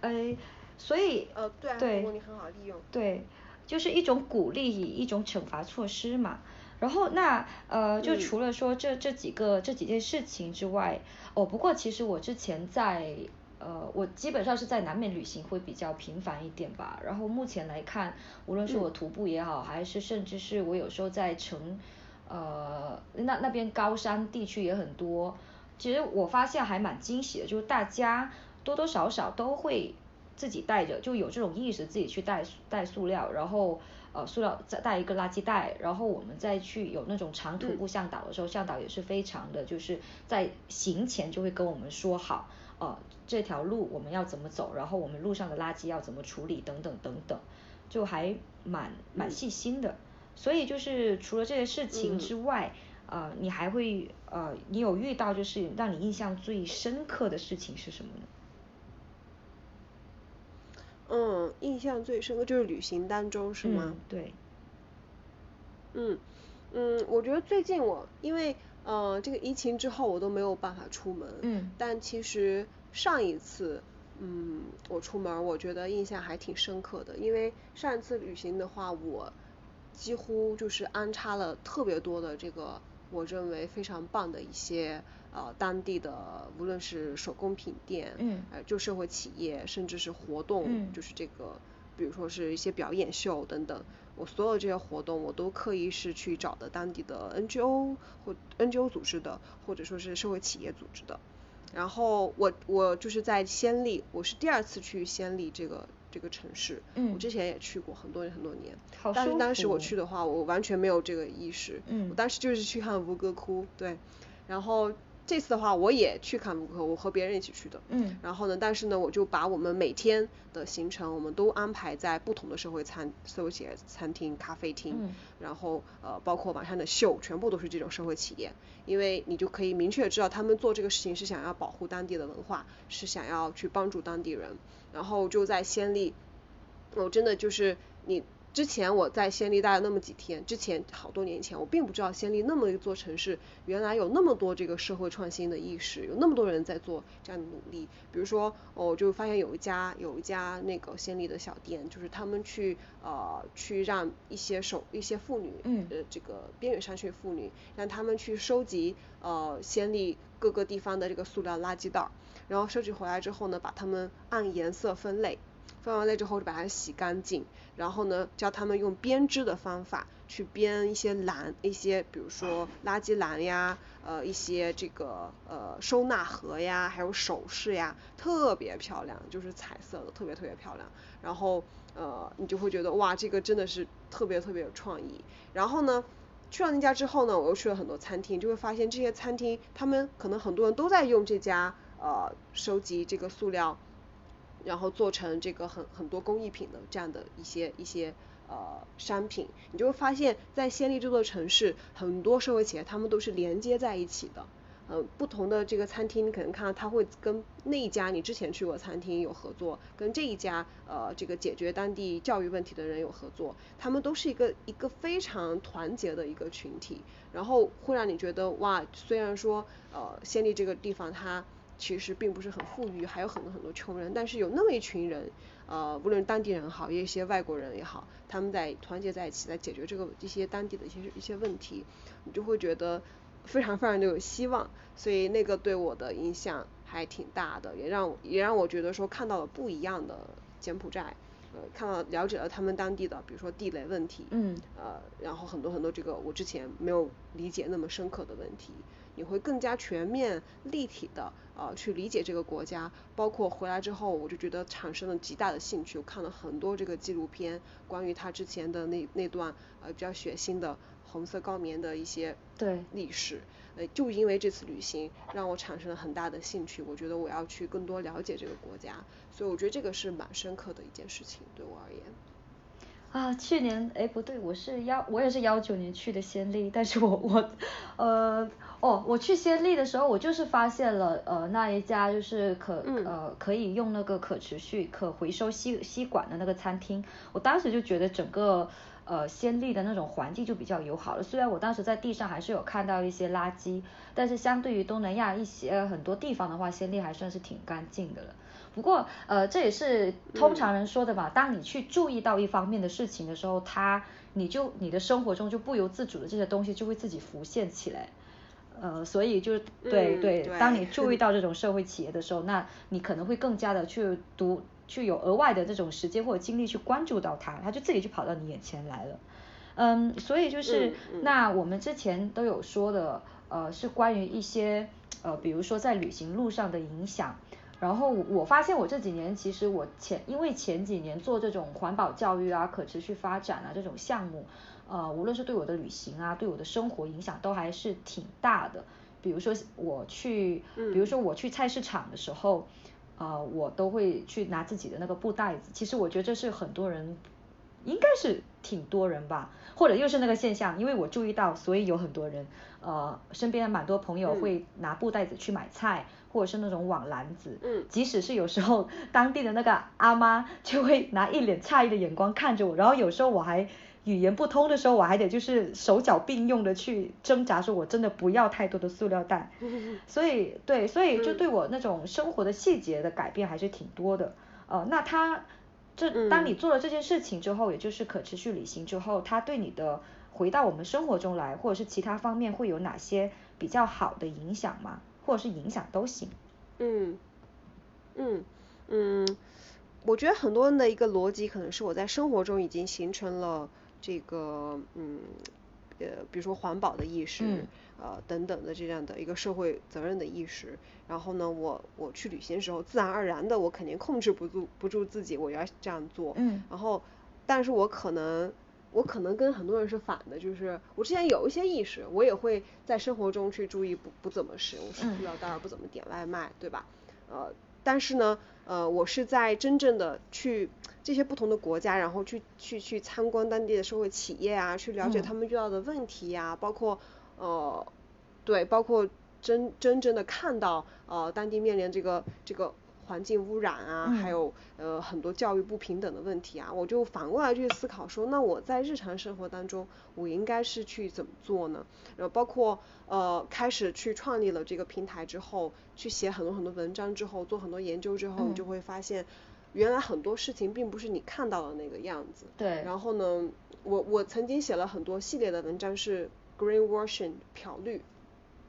呃，所以呃对，如果你很好利用，对，就是一种鼓励，一种惩罚措施嘛。然后那呃，就除了说这这几个这几件事情之外，哦，不过其实我之前在呃，我基本上是在南美旅行会比较频繁一点吧。然后目前来看，无论是我徒步也好，还是甚至是我有时候在城呃那那边高山地区也很多。其实我发现还蛮惊喜的，就是大家多多少少都会自己带着，就有这种意识自己去带带塑料，然后。呃，塑料再带一个垃圾袋，然后我们再去有那种长途步向导的时候，向导也是非常的，就是在行前就会跟我们说好，呃，这条路我们要怎么走，然后我们路上的垃圾要怎么处理，等等等等，就还蛮蛮细心的。所以就是除了这些事情之外，呃，你还会呃，你有遇到就是让你印象最深刻的事情是什么呢？嗯，印象最深刻就是旅行当中是吗？对。嗯嗯，我觉得最近我因为呃这个疫情之后我都没有办法出门。嗯。但其实上一次嗯我出门我觉得印象还挺深刻的，因为上一次旅行的话我几乎就是安插了特别多的这个我认为非常棒的一些。呃，当地的无论是手工品店，嗯，呃，旧社会企业，甚至是活动，就是这个比如说是一些表演秀等等，我所有这些活动我都刻意是去找的当地的 NGO 或 NGO 组织的，或者说是社会企业组织的。然后我我就是在暹粒，我是第二次去暹粒这个这个城市，我之前也去过很多年很多年，但是当时我去的话，我完全没有这个意识，我当时就是去看吴哥窟，对，然后。这次的话，我也去看卢克，我和别人一起去的。嗯。然后呢，但是呢，我就把我们每天的行程，我们都安排在不同的社会餐、社会企业餐厅、咖啡厅。嗯。然后呃，包括晚上的秀，全部都是这种社会企业，因为你就可以明确知道他们做这个事情是想要保护当地的文化，是想要去帮助当地人。然后就在先例，我真的就是你。之前我在暹粒待了那么几天，之前好多年前，我并不知道暹粒那么一座城市，原来有那么多这个社会创新的意识，有那么多人在做这样的努力。比如说，我就发现有一家有一家那个暹粒的小店，就是他们去呃去让一些手一些妇女，呃这个边远山区妇女，让他们去收集呃暹粒各个地方的这个塑料垃圾袋，然后收集回来之后呢，把它们按颜色分类。分完类之后就把它洗干净，然后呢教他们用编织的方法去编一些篮，一些比如说垃圾篮呀，呃一些这个呃收纳盒呀，还有首饰呀，特别漂亮，就是彩色的，特别特别漂亮。然后呃你就会觉得哇这个真的是特别特别有创意。然后呢去了那家之后呢，我又去了很多餐厅，就会发现这些餐厅他们可能很多人都在用这家呃收集这个塑料。然后做成这个很很多工艺品的这样的一些一些呃商品，你就会发现，在暹粒这座城市，很多社会企业他们都是连接在一起的。呃，不同的这个餐厅，你可能看到他会跟那一家你之前去过餐厅有合作，跟这一家呃这个解决当地教育问题的人有合作，他们都是一个一个非常团结的一个群体，然后会让你觉得哇，虽然说呃暹粒这个地方它。其实并不是很富裕，还有很多很多穷人，但是有那么一群人，呃，无论当地人好，也有一些外国人也好，他们在团结在一起，在解决这个一些当地的一些一些问题，你就会觉得非常非常的有希望，所以那个对我的影响还挺大的，也让也让我觉得说看到了不一样的柬埔寨，呃，看到了解了他们当地的，比如说地雷问题，嗯，呃，然后很多很多这个我之前没有理解那么深刻的问题。你会更加全面、立体的呃去理解这个国家，包括回来之后，我就觉得产生了极大的兴趣。我看了很多这个纪录片，关于他之前的那那段呃比较血腥的红色高棉的一些对历史，呃就因为这次旅行让我产生了很大的兴趣。我觉得我要去更多了解这个国家，所以我觉得这个是蛮深刻的一件事情对我而言。啊，去年哎不对，我是幺我也是幺九年去的暹粒，但是我我呃哦我去暹粒的时候，我就是发现了呃那一家就是可呃可以用那个可持续可回收吸吸管的那个餐厅，我当时就觉得整个呃暹粒的那种环境就比较友好了，虽然我当时在地上还是有看到一些垃圾，但是相对于东南亚一些很多地方的话，暹粒还算是挺干净的了。不过，呃，这也是通常人说的嘛。当你去注意到一方面的事情的时候，它，你就你的生活中就不由自主的这些东西就会自己浮现起来。呃，所以就是对对，当你注意到 <laughs> 这种社会企业的时候，那你可能会更加的去读，去有额外的这种时间或者精力去关注到它，它就自己就跑到你眼前来了。嗯，所以就是那我们之前都有说的，呃，是关于一些呃，比如说在旅行路上的影响。然后我发现我这几年其实我前因为前几年做这种环保教育啊、可持续发展啊这种项目，呃，无论是对我的旅行啊、对我的生活影响都还是挺大的。比如说我去，比如说我去菜市场的时候，呃，我都会去拿自己的那个布袋子。其实我觉得这是很多人，应该是挺多人吧，或者又是那个现象，因为我注意到，所以有很多人，呃，身边蛮多朋友会拿布袋子去买菜。或者是那种网篮子，嗯，即使是有时候 <laughs> 当地的那个阿妈就会拿一脸诧异的眼光看着我，然后有时候我还语言不通的时候，我还得就是手脚并用的去挣扎，说我真的不要太多的塑料袋。<laughs> 所以对，所以就对我那种生活的细节的改变还是挺多的。呃，那他这当你做了这件事情之后，也就是可持续旅行之后，他对你的回到我们生活中来，或者是其他方面会有哪些比较好的影响吗？或者是影响都行。嗯嗯嗯，我觉得很多人的一个逻辑可能是我在生活中已经形成了这个嗯呃比如说环保的意识，呃等等的这样的一个社会责任的意识，然后呢我我去旅行的时候自然而然的我肯定控制不住不住自己我要这样做，然后但是我可能我可能跟很多人是反的，就是我之前有一些意识，我也会在生活中去注意不不怎么使用塑料袋，不怎么点外卖，对吧？呃但是呢。呃，我是在真正的去这些不同的国家，然后去去去参观当地的社会企业啊，去了解他们遇到的问题呀，包括呃，对，包括真真正的看到呃当地面临这个这个。环境污染啊，还有呃很多教育不平等的问题啊，我就反过来去思考说，那我在日常生活当中，我应该是去怎么做呢？然后包括呃开始去创立了这个平台之后，去写很多很多文章之后，做很多研究之后，你就会发现，原来很多事情并不是你看到的那个样子。对。然后呢，我我曾经写了很多系列的文章是 greenwashing 漂绿。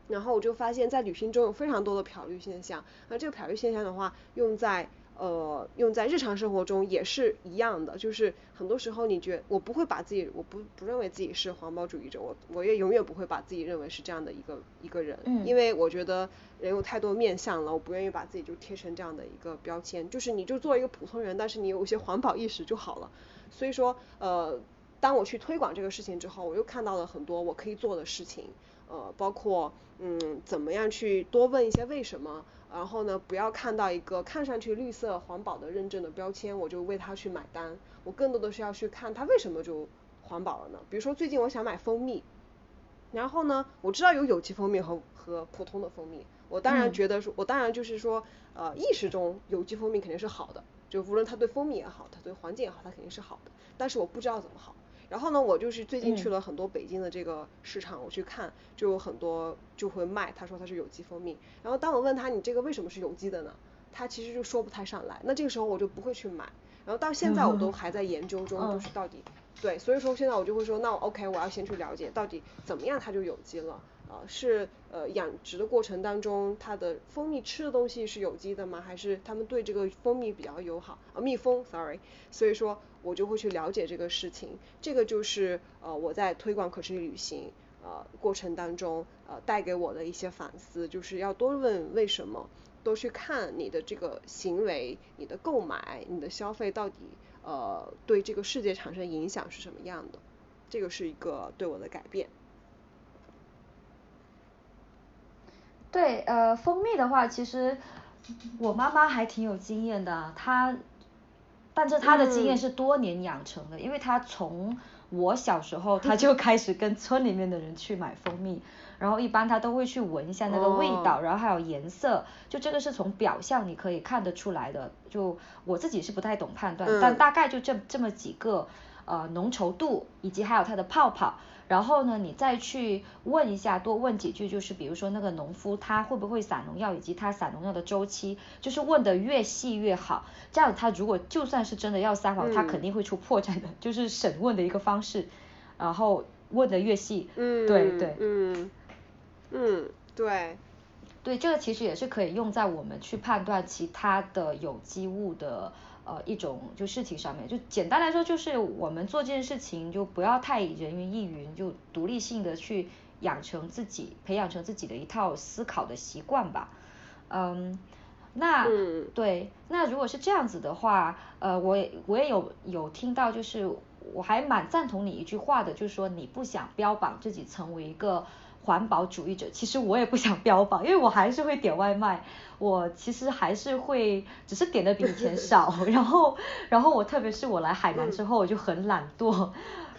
然后我就发现，在旅行中有非常多的漂绿现象。那这个漂绿现象的话，用在呃用在日常生活中也是一样的。就是很多时候，你觉我不会把自己，我不不认为自己是环保主义者，我我也永远不会把自己认为是这样的一个一个人。嗯。因为我觉得人有太多面相了，我不愿意把自己就贴成这样的一个标签。就是你就做一个普通人，但是你有一些环保意识就好了。所以说，呃，当我去推广这个事情之后，我又看到了很多我可以做的事情。呃，包括嗯，怎么样去多问一些为什么，然后呢，不要看到一个看上去绿色环保的认证的标签，我就为它去买单。我更多的是要去看它为什么就环保了呢？比如说最近我想买蜂蜜，然后呢，我知道有有机蜂蜜和和普通的蜂蜜，我当然觉得说，我当然就是说，呃，意识中有机蜂蜜肯定是好的，就无论它对蜂蜜也好，它对环境也好，它肯定是好的，但是我不知道怎么好。然后呢，我就是最近去了很多北京的这个市场，我去看，就有很多就会卖，他说他是有机蜂蜜。然后当我问他你这个为什么是有机的呢？他其实就说不太上来。那这个时候我就不会去买。然后到现在我都还在研究中，就是到底对，所以说现在我就会说，那 OK，我要先去了解到底怎么样它就有机了。啊，是呃养殖的过程当中，它的蜂蜜吃的东西是有机的吗？还是他们对这个蜂蜜比较友好？啊，蜜蜂，sorry。所以说我就会去了解这个事情，这个就是呃我在推广可持续旅行呃过程当中呃带给我的一些反思，就是要多问为什么，多去看你的这个行为、你的购买、你的消费到底呃对这个世界产生影响是什么样的，这个是一个对我的改变。对，呃，蜂蜜的话，其实我妈妈还挺有经验的，她，但是他的经验是多年养成的，因为他从我小时候，他就开始跟村里面的人去买蜂蜜，然后一般他都会去闻一下那个味道，然后还有颜色，就这个是从表象你可以看得出来的，就我自己是不太懂判断，但大概就这这么几个，呃，浓稠度以及还有它的泡泡。然后呢，你再去问一下，多问几句，就是比如说那个农夫他会不会撒农药，以及他撒农药的周期，就是问的越细越好。这样他如果就算是真的要撒谎，他肯定会出破绽的。<laughs> 就是审问的一个方式，然后问的越细，嗯，对对，嗯嗯，对，对，这个其实也是可以用在我们去判断其他的有机物的。呃，一种就事情上面，就简单来说，就是我们做这件事情就不要太人云亦云，就独立性的去养成自己，培养成自己的一套思考的习惯吧。嗯，那对，那如果是这样子的话，呃，我我也有有听到，就是我还蛮赞同你一句话的，就是说你不想标榜自己成为一个。环保主义者，其实我也不想标榜，因为我还是会点外卖，我其实还是会，只是点的比以前少。<laughs> 然后，然后我特别是我来海南之后，我就很懒惰，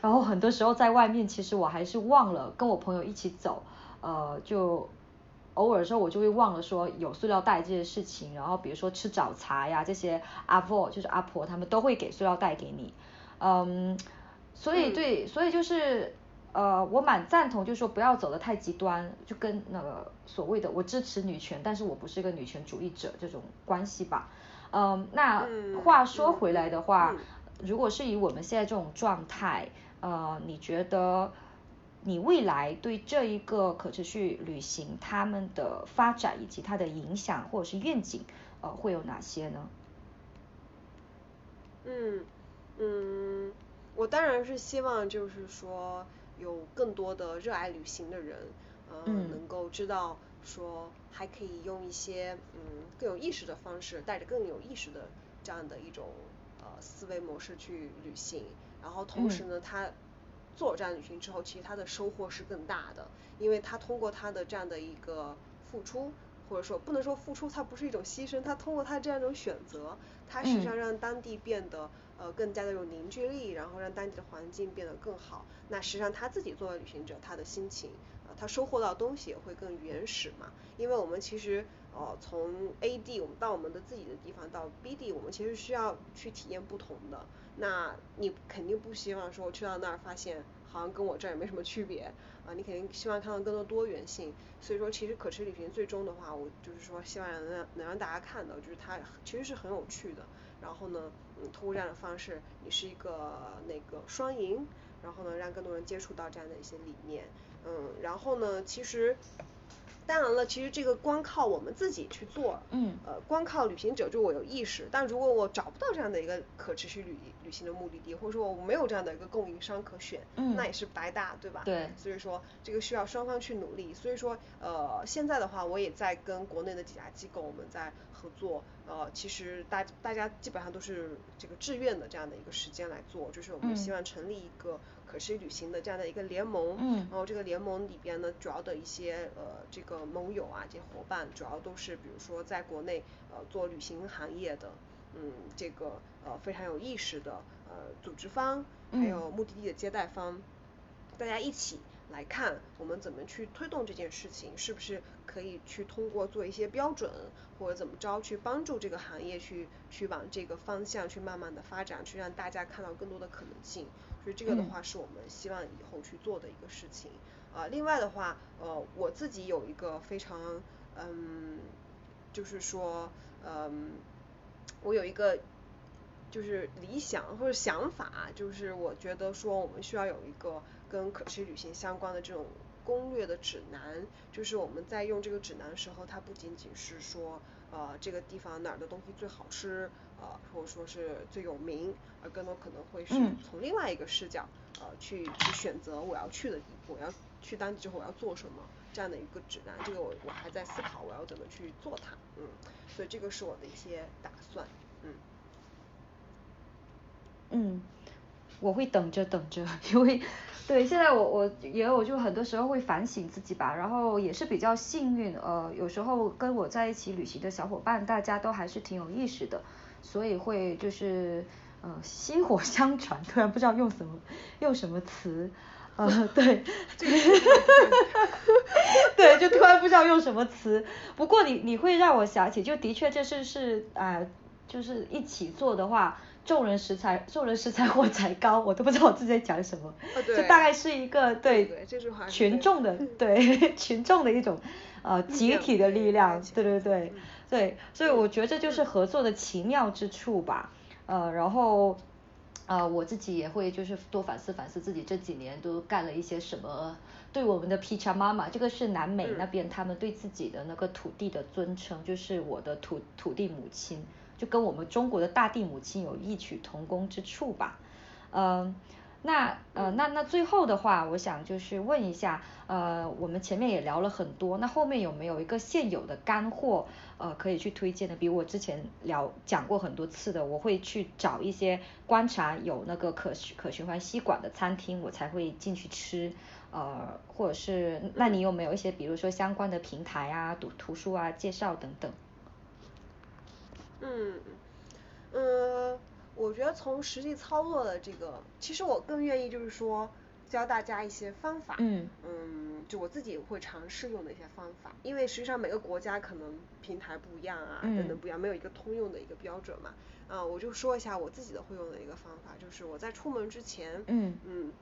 然后很多时候在外面，其实我还是忘了跟我朋友一起走，呃，就偶尔的时候我就会忘了说有塑料袋这些事情。然后比如说吃早茶呀这些，阿婆就是阿婆他们都会给塑料袋给你，嗯，所以对，所以就是。呃，我蛮赞同，就是说不要走得太极端，就跟那个所谓的我支持女权，但是我不是一个女权主义者这种关系吧。嗯，那话说回来的话，如果是以我们现在这种状态，呃，你觉得你未来对这一个可持续旅行他们的发展以及它的影响或者是愿景，呃，会有哪些呢？嗯嗯，我当然是希望就是说有更多的热爱旅行的人，嗯，能够知道说还可以用一些嗯更有意识的方式，带着更有意识的这样的一种呃思维模式去旅行，然后同时呢，他做了这样旅行之后，其实他的收获是更大的，因为他通过他的这样的一个付出。或者说不能说付出，它不是一种牺牲，他通过他这样一种选择，他实际上让当地变得呃更加的有凝聚力，然后让当地的环境变得更好。那实际上他自己作为旅行者，他的心情，呃他收获到东西也会更原始嘛。因为我们其实呃从 A 地我们到我们的自己的地方到 B 地，我们其实需要去体验不同的。那你肯定不希望说去到那儿发现好像跟我这儿也没什么区别。啊，你肯定希望看到更多多元性，所以说其实可持续旅行最终的话，我就是说希望能让能让大家看到，就是它其实是很有趣的。然后呢，嗯，通过这样的方式，你是一个那个双赢，然后呢，让更多人接触到这样的一些理念，嗯，然后呢，其实。当然了，其实这个光靠我们自己去做，嗯，呃，光靠旅行者就我有意识，但如果我找不到这样的一个可持续旅旅行的目的地，或者说我没有这样的一个供应商可选，嗯，那也是白搭，对吧？对。所以说这个需要双方去努力。所以说，呃，现在的话，我也在跟国内的几家机构我们在合作，呃，其实大大家基本上都是这个志愿的这样的一个时间来做，就是我们希望成立一个。可持续旅行的这样的一个联盟，然后这个联盟里边呢，主要的一些呃这个盟友啊，这些伙伴，主要都是比如说在国内呃做旅行行业的，嗯，这个呃非常有意识的呃组织方，还有目的地的接待方，大家一起来看我们怎么去推动这件事情，是不是可以去通过做一些标准或者怎么着去帮助这个行业去去往这个方向去慢慢的发展，去让大家看到更多的可能性。所以这个的话是我们希望以后去做的一个事情，啊，另外的话，呃，我自己有一个非常，嗯，就是说，嗯，我有一个就是理想或者想法，就是我觉得说我们需要有一个跟可持续旅行相关的这种攻略的指南，就是我们在用这个指南的时候，它不仅仅是说，呃，这个地方哪儿的东西最好吃。呃，或者说是最有名，而更多可能会是从另外一个视角，呃，去去选择我要去的，我要去当地之后我要做什么这样的一个指南，这个我我还在思考我要怎么去做它，嗯，所以这个是我的一些打算，嗯。嗯，我会等着等着，因为对现在我我也有就很多时候会反省自己吧，然后也是比较幸运，呃，有时候跟我在一起旅行的小伙伴，大家都还是挺有意识的。所以会就是呃薪火相传，突然不知道用什么用什么词，呃对 <laughs> <laughs> 对，就突然不知道用什么词。不过你你会让我想起，就的确这是是啊，就是一起做的话，众人拾柴众人拾柴火柴高，我都不知道我自己在讲什么，这大概是一个对群众的对 <laughs> 群众的一种呃集体的力量，对对对。对，所以我觉得这就是合作的奇妙之处吧，呃，然后，呃，我自己也会就是多反思反思自己这几年都干了一些什么，对我们的 P 叉妈妈，这个是南美那边他们对自己的那个土地的尊称，就是我的土土地母亲，就跟我们中国的大地母亲有异曲同工之处吧，嗯。那呃那那最后的话，我想就是问一下，呃我们前面也聊了很多，那后面有没有一个现有的干货呃可以去推荐的？比如我之前聊讲过很多次的，我会去找一些观察有那个可可循环吸管的餐厅，我才会进去吃，呃或者是那你有没有一些比如说相关的平台啊、读图书啊介绍等等？嗯嗯。我觉得从实际操作的这个，其实我更愿意就是说教大家一些方法，嗯，嗯，就我自己会尝试用的一些方法，因为实际上每个国家可能平台不一样啊，等等不一样，没有一个通用的一个标准嘛，啊，我就说一下我自己的会用的一个方法，就是我在出门之前，嗯。嗯，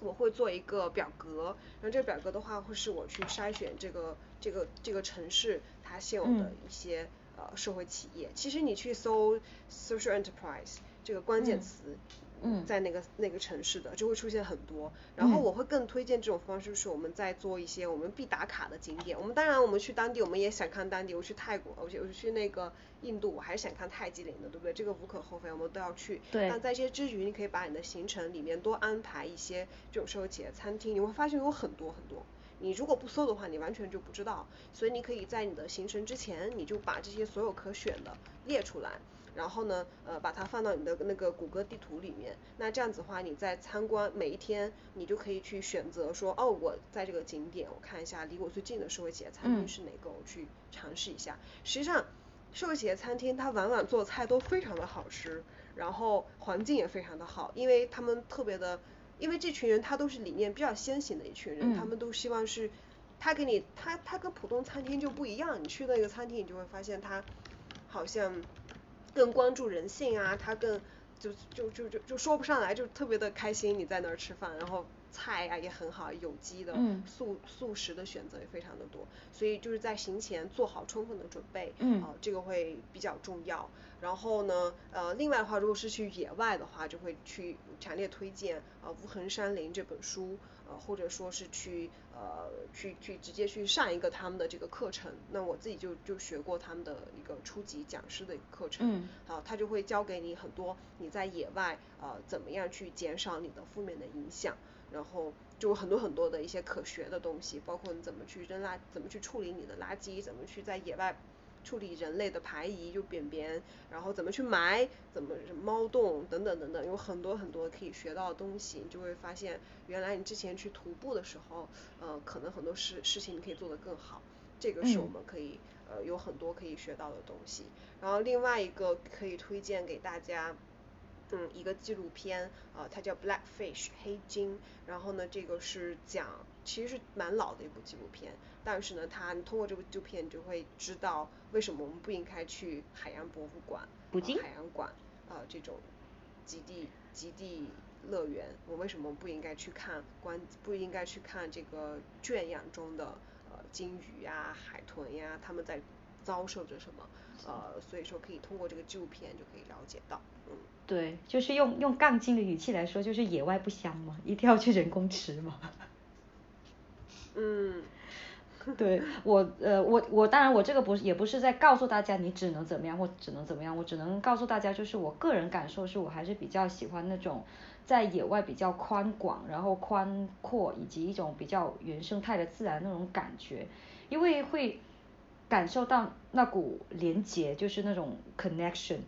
我会做一个表格，然后这个表格的话会是我去筛选这个这个这个城市它现有的一些呃社会企业，其实你去搜 social enterprise。这个关键词。嗯，在那个那个城市的就会出现很多，然后我会更推荐这种方式，是我们在做一些我们必打卡的景点。我们当然我们去当地，我们也想看当地。我去泰国，我去我去那个印度，我还是想看泰姬陵的，对不对？这个无可厚非，我们都要去。对。那在这些之余，你可以把你的行程里面多安排一些这种社会企业餐厅，你会发现有很多很多。你如果不搜的话，你完全就不知道。所以你可以在你的行程之前，你就把这些所有可选的列出来。然后呢，呃，把它放到你的那个谷歌地图里面。那这样子的话，你在参观每一天，你就可以去选择说，哦，我在这个景点，我看一下离我最近的社会企业餐厅是哪个，我去尝试一下。实际上，社会企业餐厅它往往做菜都非常的好吃，然后环境也非常的好，因为他们特别的，因为这群人他都是理念比较先行的一群人，他们都希望是，他给你，他他跟普通餐厅就不一样，你去那个餐厅，你就会发现他好像。更关注人性啊，他更就就就就就说不上来，就特别的开心。你在那儿吃饭，然后菜呀也很好，有机的，素素食的选择也非常的多。所以就是在行前做好充分的准备，啊，这个会比较重要。然后呢，呃，另外的话，如果是去野外的话，就会去强烈推荐呃《无痕山林》这本书。呃，或者说是去呃去去直接去上一个他们的这个课程，那我自己就就学过他们的一个初级讲师的课程，嗯，好，他就会教给你很多你在野外呃怎么样去减少你的负面的影响，然后就很多很多的一些可学的东西，包括你怎么去扔垃，怎么去处理你的垃圾，怎么去在野外。处理人类的排遗就便便，然后怎么去埋，怎么猫洞等等等等，有很多很多可以学到的东西，你就会发现原来你之前去徒步的时候，呃，可能很多事事情你可以做得更好，这个是我们可以呃有很多可以学到的东西。然后另外一个可以推荐给大家，嗯，一个纪录片，呃，它叫 Blackfish 黑鲸，然后呢，这个是讲其实是蛮老的一部纪录片。但是呢，它通过这部纪录片，你就会知道为什么我们不应该去海洋博物馆、海洋馆啊这种极地极地乐园。我为什么不应该去看观？不应该去看这个圈养中的呃鲸鱼呀、海豚呀，他们在遭受着什么？呃，所以说可以通过这个纪录片就可以了解到。嗯，对，就是用用杠精的语气来说，就是野外不香吗？一定要去人工池吗？嗯。对我呃我我当然我这个不是也不是在告诉大家你只能怎么样或只能怎么样，我只能告诉大家就是我个人感受是我还是比较喜欢那种在野外比较宽广然后宽阔以及一种比较原生态的自然那种感觉，因为会感受到那股连结就是那种 connection，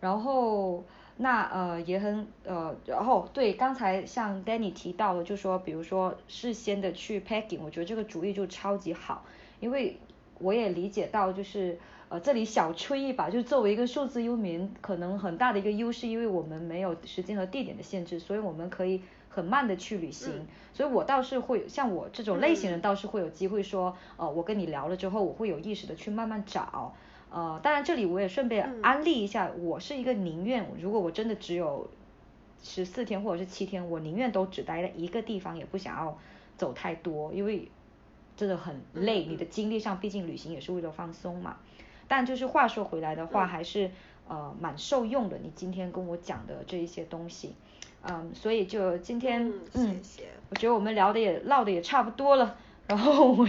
然后。那呃也很呃，然后对刚才像 Danny 提到的，就说比如说事先的去 packing，我觉得这个主意就超级好，因为我也理解到就是呃这里小吹一把，就作为一个数字游民，可能很大的一个优势，因为我们没有时间和地点的限制，所以我们可以很慢的去旅行，所以我倒是会像我这种类型人倒是会有机会说，呃我跟你聊了之后，我会有意识的去慢慢找。呃，当然这里我也顺便安利一下，我是一个宁愿如果我真的只有十四天或者是七天，我宁愿都只待在一个地方，也不想要走太多，因为真的很累。你的精力上，毕竟旅行也是为了放松嘛。但就是话说回来的话，还是呃蛮受用的。你今天跟我讲的这一些东西，嗯，所以就今天嗯，我觉得我们聊的也唠的也差不多了。然后我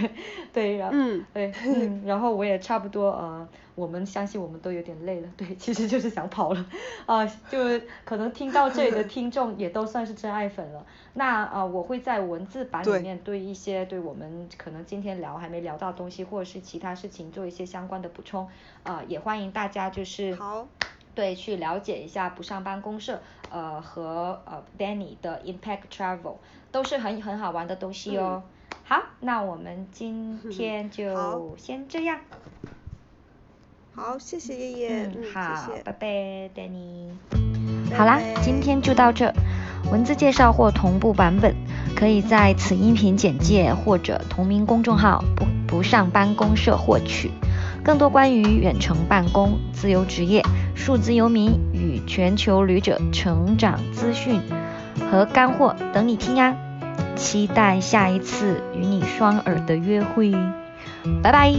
对，然后对，嗯，然后我也差不多呃，我们相信我们都有点累了，对，其实就是想跑了，啊，就可能听到这里的听众也都算是真爱粉了。那呃，我会在文字版里面对一些对我们可能今天聊还没聊到东西或者是其他事情做一些相关的补充，啊，也欢迎大家就是好，对，去了解一下不上班公社，呃和呃 Danny 的 Impact Travel 都是很很好玩的东西哦。好，那我们今天就先这样。好，谢谢叶叶。嗯，好，拜拜，Danny。好啦，今天就到这。文字介绍或同步版本，可以在此音频简介或者同名公众号“不不上班公社”获取更多关于远程办公、自由职业、数字游民与全球旅者成长资讯和干货，等你听啊！期待下一次与你双耳的约会，拜拜。